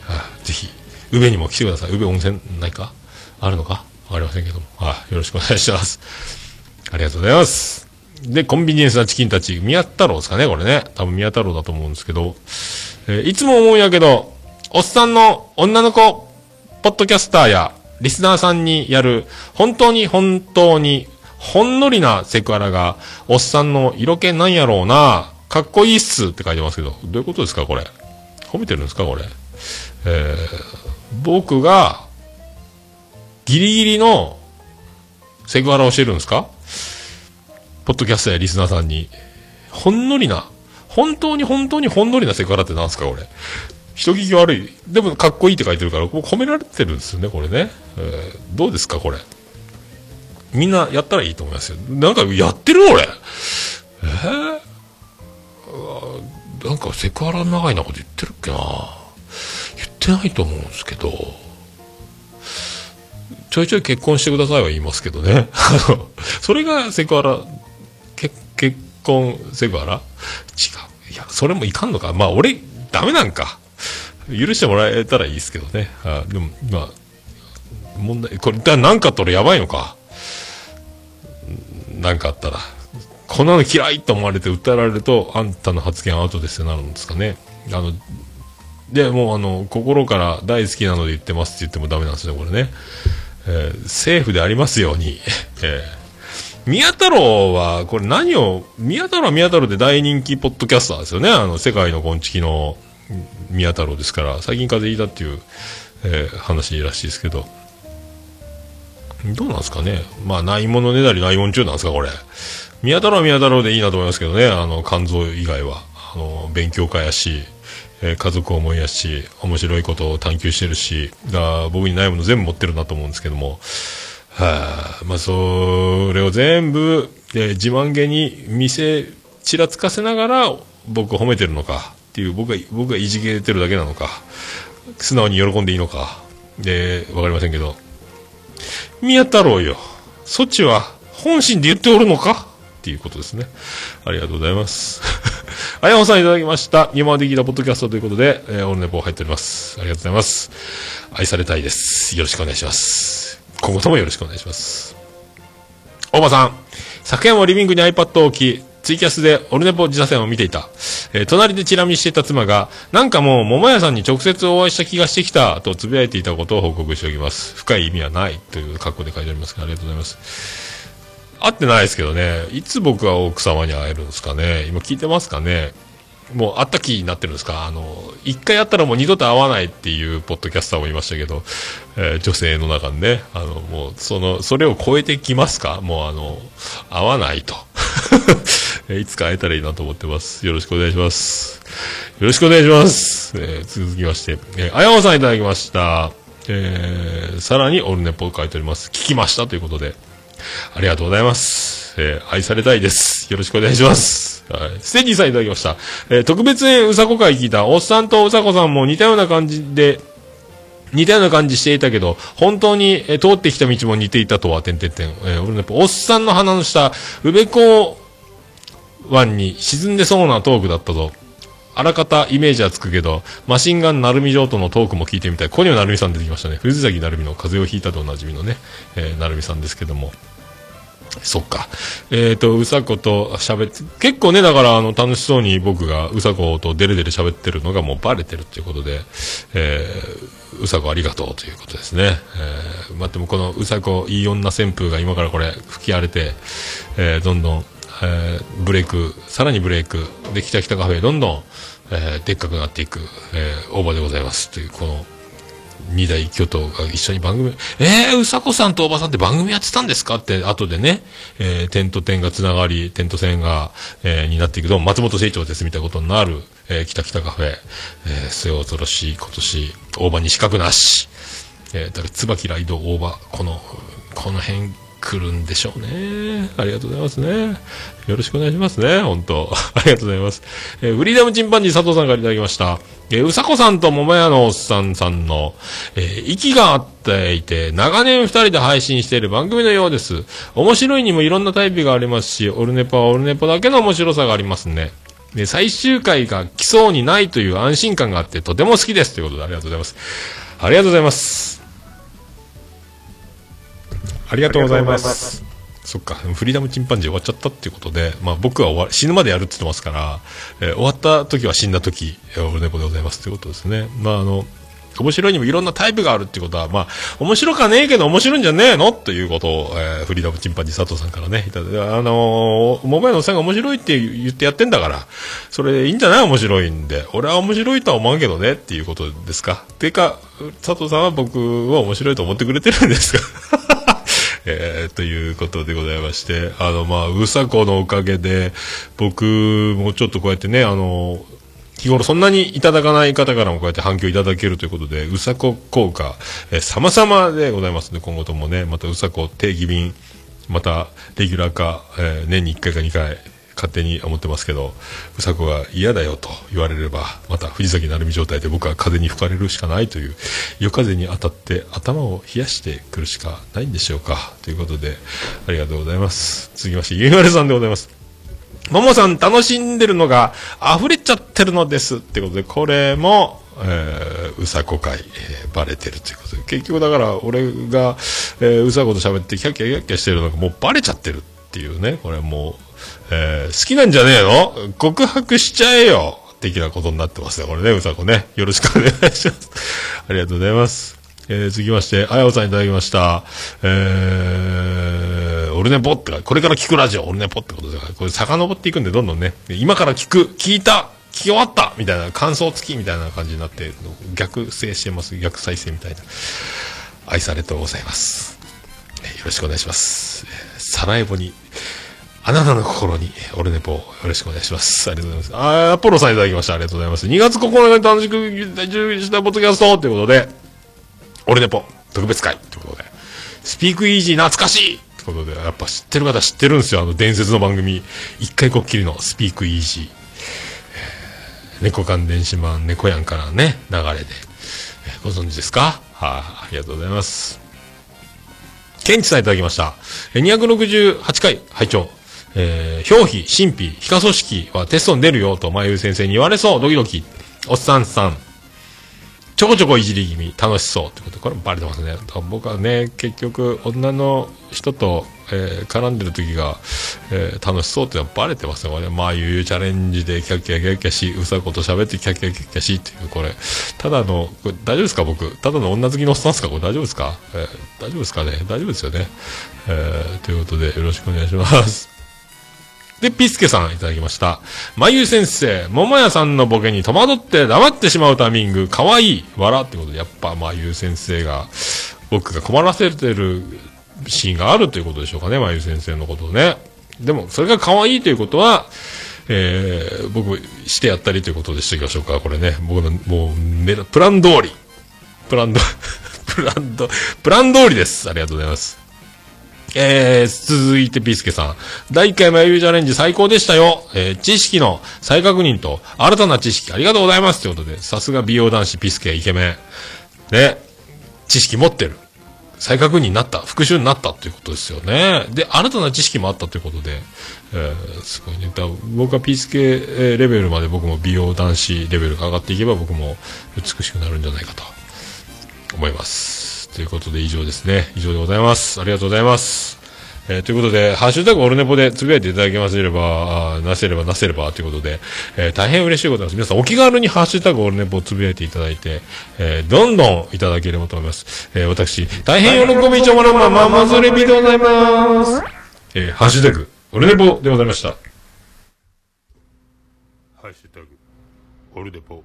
B: あぜひ、宇部にも来てください。宇部温泉ないか？あるのか？わかりませんけども。はい、よろしくお願いします。ありがとうございます。で、コンビニエンスなチキンたち、宮太郎ですかね、これね。多分宮太郎だと思うんですけど、えーいつも思うんやけど、おっさんの女の子、ポッドキャスターや、リスナーさんにやる、本当に本当に、ほんのりなセクハラが、おっさんの色気なんやろうな、かっこいいっすって書いてますけど、どういうことですか、これ？褒めてるんですか、これ？えー、僕が、ギリギリの、セクハラをしてるんですか？ポッドキャスターやリスナーさんに。ほんのりな、本当に本当にほんのりなセクハラってなんですか、これ？人聞き悪い。でも、かっこいいって書いてるから、こう褒められてるんですよね、これね。えーどうですか、これ？みんなやったらいいと思いますよ。なんか、やってる俺。えー？なんかセクハラ長いなこと言ってるっけな言ってないと思うんですけど、ちょいちょい結婚してくださいは言いますけどね。あの、それがセクハラ、け結婚セクハラ？違う。いや、それもいかんのか。まあ、俺、ダメなんか。許してもらえたらいいですけどね。あでも、まあ、問題、これ、だなんかあったらやばいのか。なんかあったら。こんなの嫌いと思われて訴えられると、あんたの発言アウトですよなるんですかね。あの、で、もうあの、心から大好きなので言ってますって言ってもダメなんですね、これね。えー、政府でありますように。えー宮太郎は、これ何を、宮太郎は宮太郎で大人気ポッドキャスターですよね。あの、世界の昆虫の宮太郎ですから、最近風邪ひいたっていう、えー話らしいですけど。どうなんですかね。まあ、ないものねだりないもん中なんですか、これ。宮太郎は宮太郎でいいなと思いますけどね。あの、肝臓以外は。あの、勉強家やし、えー家族思いやし、面白いことを探求してるし、が僕にないもの全部持ってるなと思うんですけども。はあ、まあ、それを全部、えー自慢げに見せ、ちらつかせながら、僕を褒めてるのか、っていう、僕が、僕がいじけてるだけなのか、素直に喜んでいいのか、で、わかりませんけど、宮太郎よ、そっちは本心で言っておるのか？っていうことですね。ありがとうございます。あやおさんいただきました。今まで聞いたポッドキャストということで、えーオルネポ入っております。ありがとうございます。愛されたいです。よろしくお願いします。今後ともよろしくお願いします。大場さん、昨夜もリビングに iPad を置き、ツイキャスでオルネポ自他戦を見ていた。えー隣でチラ見していた妻が、なんかもう桃屋さんに直接お会いした気がしてきた、とつぶやいていたことを報告しておきます。深い意味はない、という格好で書いてありますから、ありがとうございます。会ってないですけどね、いつ僕は奥様に会えるんですかね。今聞いてますかね。もう会った気になってるんですかあの、一回会ったらもう二度と会わないっていうポッドキャスターもいましたけど、えー女性の中にね、あの、もう、その、それを超えてきますかもうあの、会わないと。いつか会えたらいいなと思ってます。よろしくお願いします。よろしくお願いします。えー続きまして、えーあやまさんいただきました。えーさらにオルネポを書いております。聞きましたということで、ありがとうございます。えー愛されたいです。よろしくお願いします。はい。ステージさんいただきました。えー特別編うさこ会聞いた、おっさんとうさこさんも似たような感じで、似たような感じしていたけど、本当に、え通ってきた道も似ていたとは、てんてんてん。えー俺ね、おっさんの鼻の下、宇部港湾に沈んでそうなトークだったぞ。あらかたイメージはつくけど、マシンガンなるみ城とのトークも聞いてみたい。ここにはなるみさん出てきましたね。藤崎なるみの風邪をひいたとおなじみのね、えーなるみさんですけども。そっか。えっ、と、うさこと喋って、結構ね、だから、あの、楽しそうに僕がうさことデレデレ喋ってるのがもうバレてるっていうことで、えー、うさこありがとうということですね。えー、待ってもこのうさこいい女旋風が今からこれ吹き荒れて、えー、どんどん、えー、ブレイク、さらにブレイク、で、きたきたカフェ、どんどん、えー、でっかくなっていく、えー、大場でございますという、この、二大巨頭が一緒に番組、えー、うさこさんとおばさんって番組やってたんですか？って、後でね、えー、点と点がつながり、点と線が、えー、になっていくと、松本清張ですみたいなことになる、えー、北北カフェ、えー、末恐ろしい今年、大場に資格なし、えー、だから、椿ライド大場、この、この辺来るんでしょうね。ありがとうございますね。よろしくお願いしますね。本当 ありがとうございます。えーフリーダムチンパンジー佐藤さんからいただきました。えーうさこさんと桃屋のおっさんさんの、えー息が合っていて、長年二人で配信している番組のようです。面白いにもいろんなタイプがありますし、オルネポはオルネポだけの面白さがありますね。で、最終回が来そうにないという安心感があって、とても好きです。ということで、ありがとうございます。ありがとうございます。ありがとうございます。そっか、フリーダムチンパンジー終わっちゃったっていうことで、まあ僕は終わ死ぬまでやるって言ってますから、えー終わった時は死んだ時、えーオルネポでございますということですね。まああの、面白いにもいろんなタイプがあるっていうことは、まあ、面白かねえけど面白いんじゃねえのということを、えー、フリーダムチンパンジー佐藤さんからね、いただ、あのー、桃屋のおっさんが面白いって言ってやってんだから、それいいんじゃない面白いんで。俺は面白いとは思うけどねっていうことですか。てか、佐藤さんは僕は面白いと思ってくれてるんですか？えー、ということでございまして、あの、まあ、うさこのおかげで、僕もちょっとこうやってね、あの、日頃そんなにいただかない方からもこうやって反響いただけるということで、うさこ効果、えー、様々でございますので、今後ともね、またうさこ定期便、またレギュラー化、えー年に1回か2回、勝手に思ってますけど、うさこが嫌だよと言われれば、また藤崎成美状態で僕は風に吹かれるしかないという、夜風に当たって頭を冷やしてくるしかないんでしょうか。ということで、ありがとうございます。続きまして、ゆいまるさんでございます。ももさん楽しんでるのが溢れちゃってるのですってことで、これも、えー、うさこ会、えーバレてるということで、結局だから俺が、えーうさこと喋ってキャッキャキャッキャしてるのがもうバレちゃってるっていうね、これもう、えー好きなんじゃねえの？告白しちゃえよ的なことになってますね、これね、うさこね。よろしくお願いします。ありがとうございます。えー、続きまして、あやおさんいただきました。えー、オルネポってか、これから聞くラジオ、オルネポってことで、これ遡っていくんで、どんどんね、今から聞く、聞いた、聞き終わったみたいな、感想付きみたいな感じになって、逆制してます、逆再生みたいな。愛されとうございます。よろしくお願いします。サラエボに、あなたの心に、オルネポ、よろしくお願いします。ありがとうございます。あーアポロさんいただきました。ありがとうございます。2月9日に楽しく、準備した？ポッドキャストということで、オルネポ、特別会ということで、スピークイージー懐かしいということで、やっぱ知ってる方知ってるんですよ。あの伝説の番組、一回こっきりのスピークイージー。えー猫関電子版、猫やんからね、流れで。えーご存知ですか？はい、ありがとうございます。ケンチさんいただきました。268回拝聴えー、表皮、神秘、皮下組織はテストに出るよと、まゆう先生に言われそう、ドキドキ。おっさんさん。ちょこちょこいじり気味、楽しそうってこと。これもバレてますね。僕はね、結局、女の人と、えー絡んでる時が、えー楽しそうってのはバレてますね。これ、まあ、ゆうチャレンジでキャッキャキャッキャし、うさこと喋ってキャッキャキャッキャしっていう、これ、ただの、これ大丈夫ですか僕。ただの女好きのおっさんですかこれ大丈夫ですか、えー大丈夫ですかね大丈夫ですよね。えーということで、よろしくお願いします。で、ピスケさんいただきました。まゆ先生、桃屋さんのボケに戸惑って黙ってしまうタイミング、かわいい、笑ってことで、やっぱまゆ先生が、僕が困らせてるシーンがあるということでしょうかね、まゆ先生のことね。でも、それが可愛いということは、えー、僕、してやったりということでしておきましょうか、これね。僕の、もう、プラン通り。プランド、プランド、プラン通りです。ありがとうございます。えー、続いてピースケさん。第1回眉毛チャレンジ最高でしたよ。えー、知識の再確認と新たな知識ありがとうございます。ということで、さすが美容男子ピースケイケメン。ね。知識持ってる。再確認になった。復習になったということですよね。で、新たな知識もあったということで、えー、すごいね。だ僕はピースケレベルまで僕も美容男子レベルが上がっていけば僕も美しくなるんじゃないかと思います。ということで以上ですね。以上でございます。ありがとうございます。えーということで、ハッシュタグオルネポでつぶやいていただけますれば、なせればなせればということで、えー大変嬉しいことです。皆さんお気軽にハッシュタグオルネポをつぶやいていただいて、えーどんどんいただければと思います。え私、大変喜びちょもらまままずれびでございます。えハッシュタグオルネポでございました。ハッシュタグオルネポ。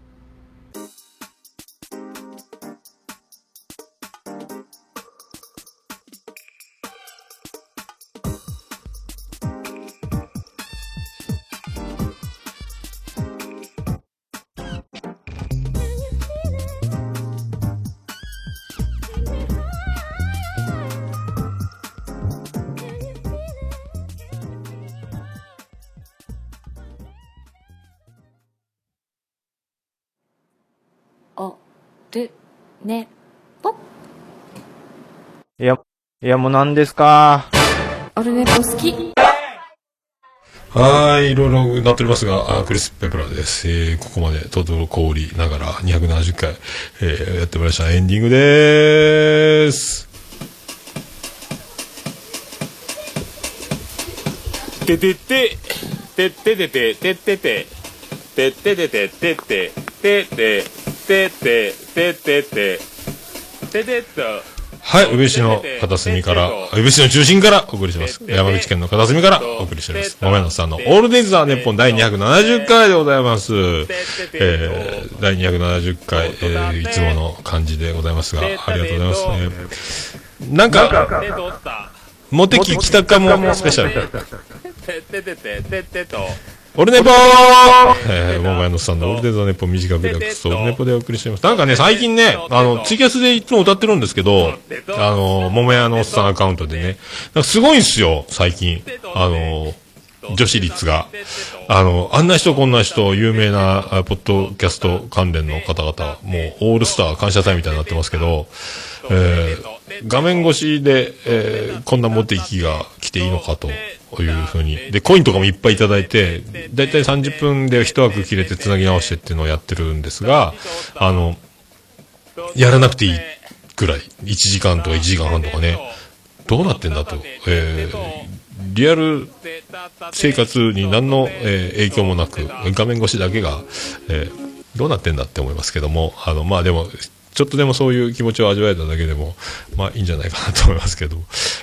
E: ね、ぽ。
D: いや、いやもう何ですか？
E: オルネポ好き。
B: はい、いろいろなっておりますが、あクリス・ペプラーです。えー、ここまで、とトこおりながら270回、えー、やってまいました。エンディングでーす。
C: ててて、てててて、てててて、てててて、てててて、てててて、ててと。
B: はい、宇部市の片隅から、宇部市の中心からお送りします。山口県の片隅からお送りしております。桃屋のさんのオールデイズ・ザ・ネッポン第270回でございます。えー、第270回、えー、いつもの感じでございますが、ありがとうございますね。なんか、モテキ北かも。スペシャル。
C: ててててててと
B: オルネポーえー、桃屋のさんのオルデ・ザ・ネポ短く略すオルネポでお送りしています。なんかね、最近ね、あの、ツイキャスでいつも歌ってるんですけど、あの、桃屋のおっさんアカウントでね、なんかすごいんすよ、最近。あの、女子率が。あの、あんな人こんな人、有名な、ポッドキャスト関連の方々、もう、オールスター感謝祭みたいになってますけど、えー画面越しで、えーこんなモテキが来ていいのかというふうに。で、コインとかもいっぱいいただいて、だいたい30分で一枠切れて繋ぎ直してっていうのをやってるんですが、あの、やらなくていいくらい。1時間とか1時間半とかね。どうなってんだと。えーリアル生活に何の、えー影響もなく、画面越しだけが、えーどうなってんだって思いますけども、あの、まあでも、ちょっとでもそういう気持ちを味わえただけでも、まあいいんじゃないかなと思いますけど、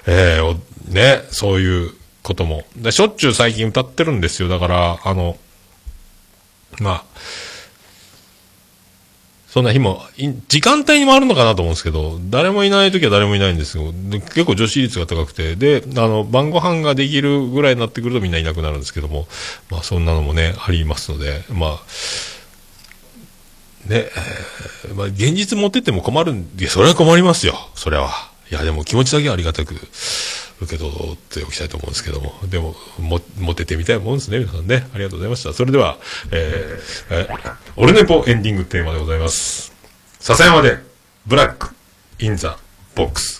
B: えーね、そういうことも。でしょっちゅう最近歌ってるんですよ。だから、あの、まあ、そんな日も、時間帯にもあるのかなと思うんですけど、誰もいない時は誰もいないんですよ。で結構女子率が高くて、で、あの、晩ご飯ができるぐらいになってくるとみんないなくなるんですけども、まあそんなのもね、ありますので、まあ、ね、えーまあ現実持ってても困るんで、それは困りますよ、それは。いや、でも気持ちだけはありがたく受け取っておきたいと思うんですけども、でも、も、持っててみたいもんですね、皆さんね。ありがとうございました。それでは、えー、えーオルネポエンディングテーマでございます。笹山で、ブラック、インザ、ボックス。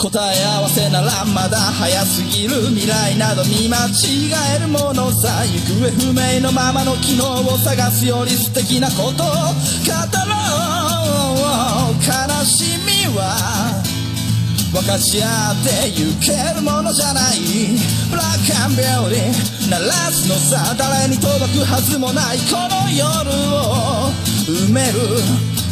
F: 答え合わせならまだ早すぎる未来など見間違えるものさ行方不明のままの昨日を探すより素敵なことを語ろう。悲しみは分かち合ってゆけるものじゃない。ブラックアン。ビューティー鳴らすのさ誰に届くはずもない。この夜を埋める。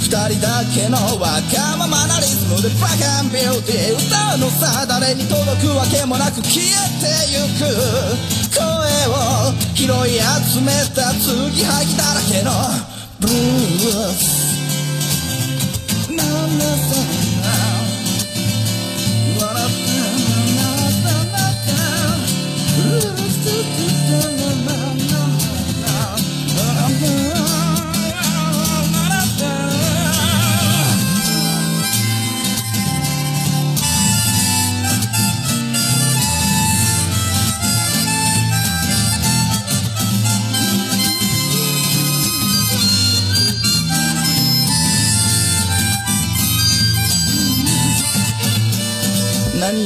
F: 二人だけのわがままなリズムでブラックアンビューティー歌うのさ誰に届くわけもなく消えてゆく。声を拾い集めた継ぎはぎだらけのブルースなんださ「何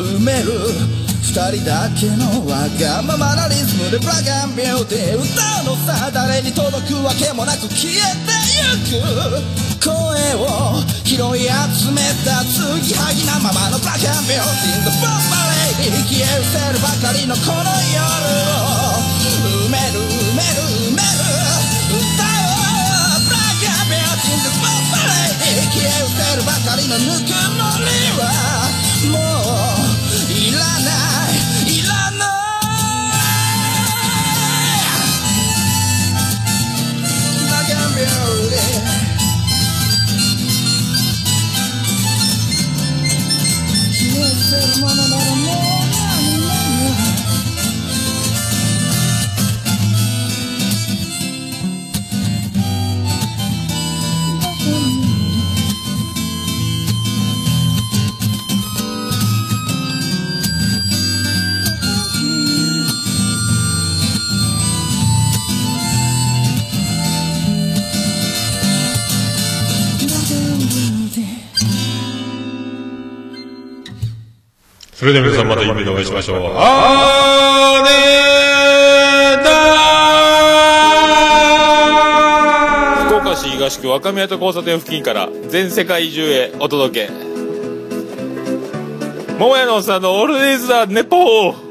F: 埋める。二人だけのわがままなリズムでブラックアンビューティー。歌うのさ誰に届くわけもなく消えてゆく。声を拾い集めた継ぎはぎなままのブラックアンビューティー The Bomb Lady 消え失せるばかりのこの夜を埋める埋める埋める歌をブラックアンビューティー The Bomb Lady 消え失せるばかりのぬくもりは消え失せ
B: それでは皆さんまた夢でお会いしましょう。あーねーだ
C: 福岡市東区若宮と交差点付近から全世界中へお届け。桃屋のおっさんのオールディーズ・ザ・ネポー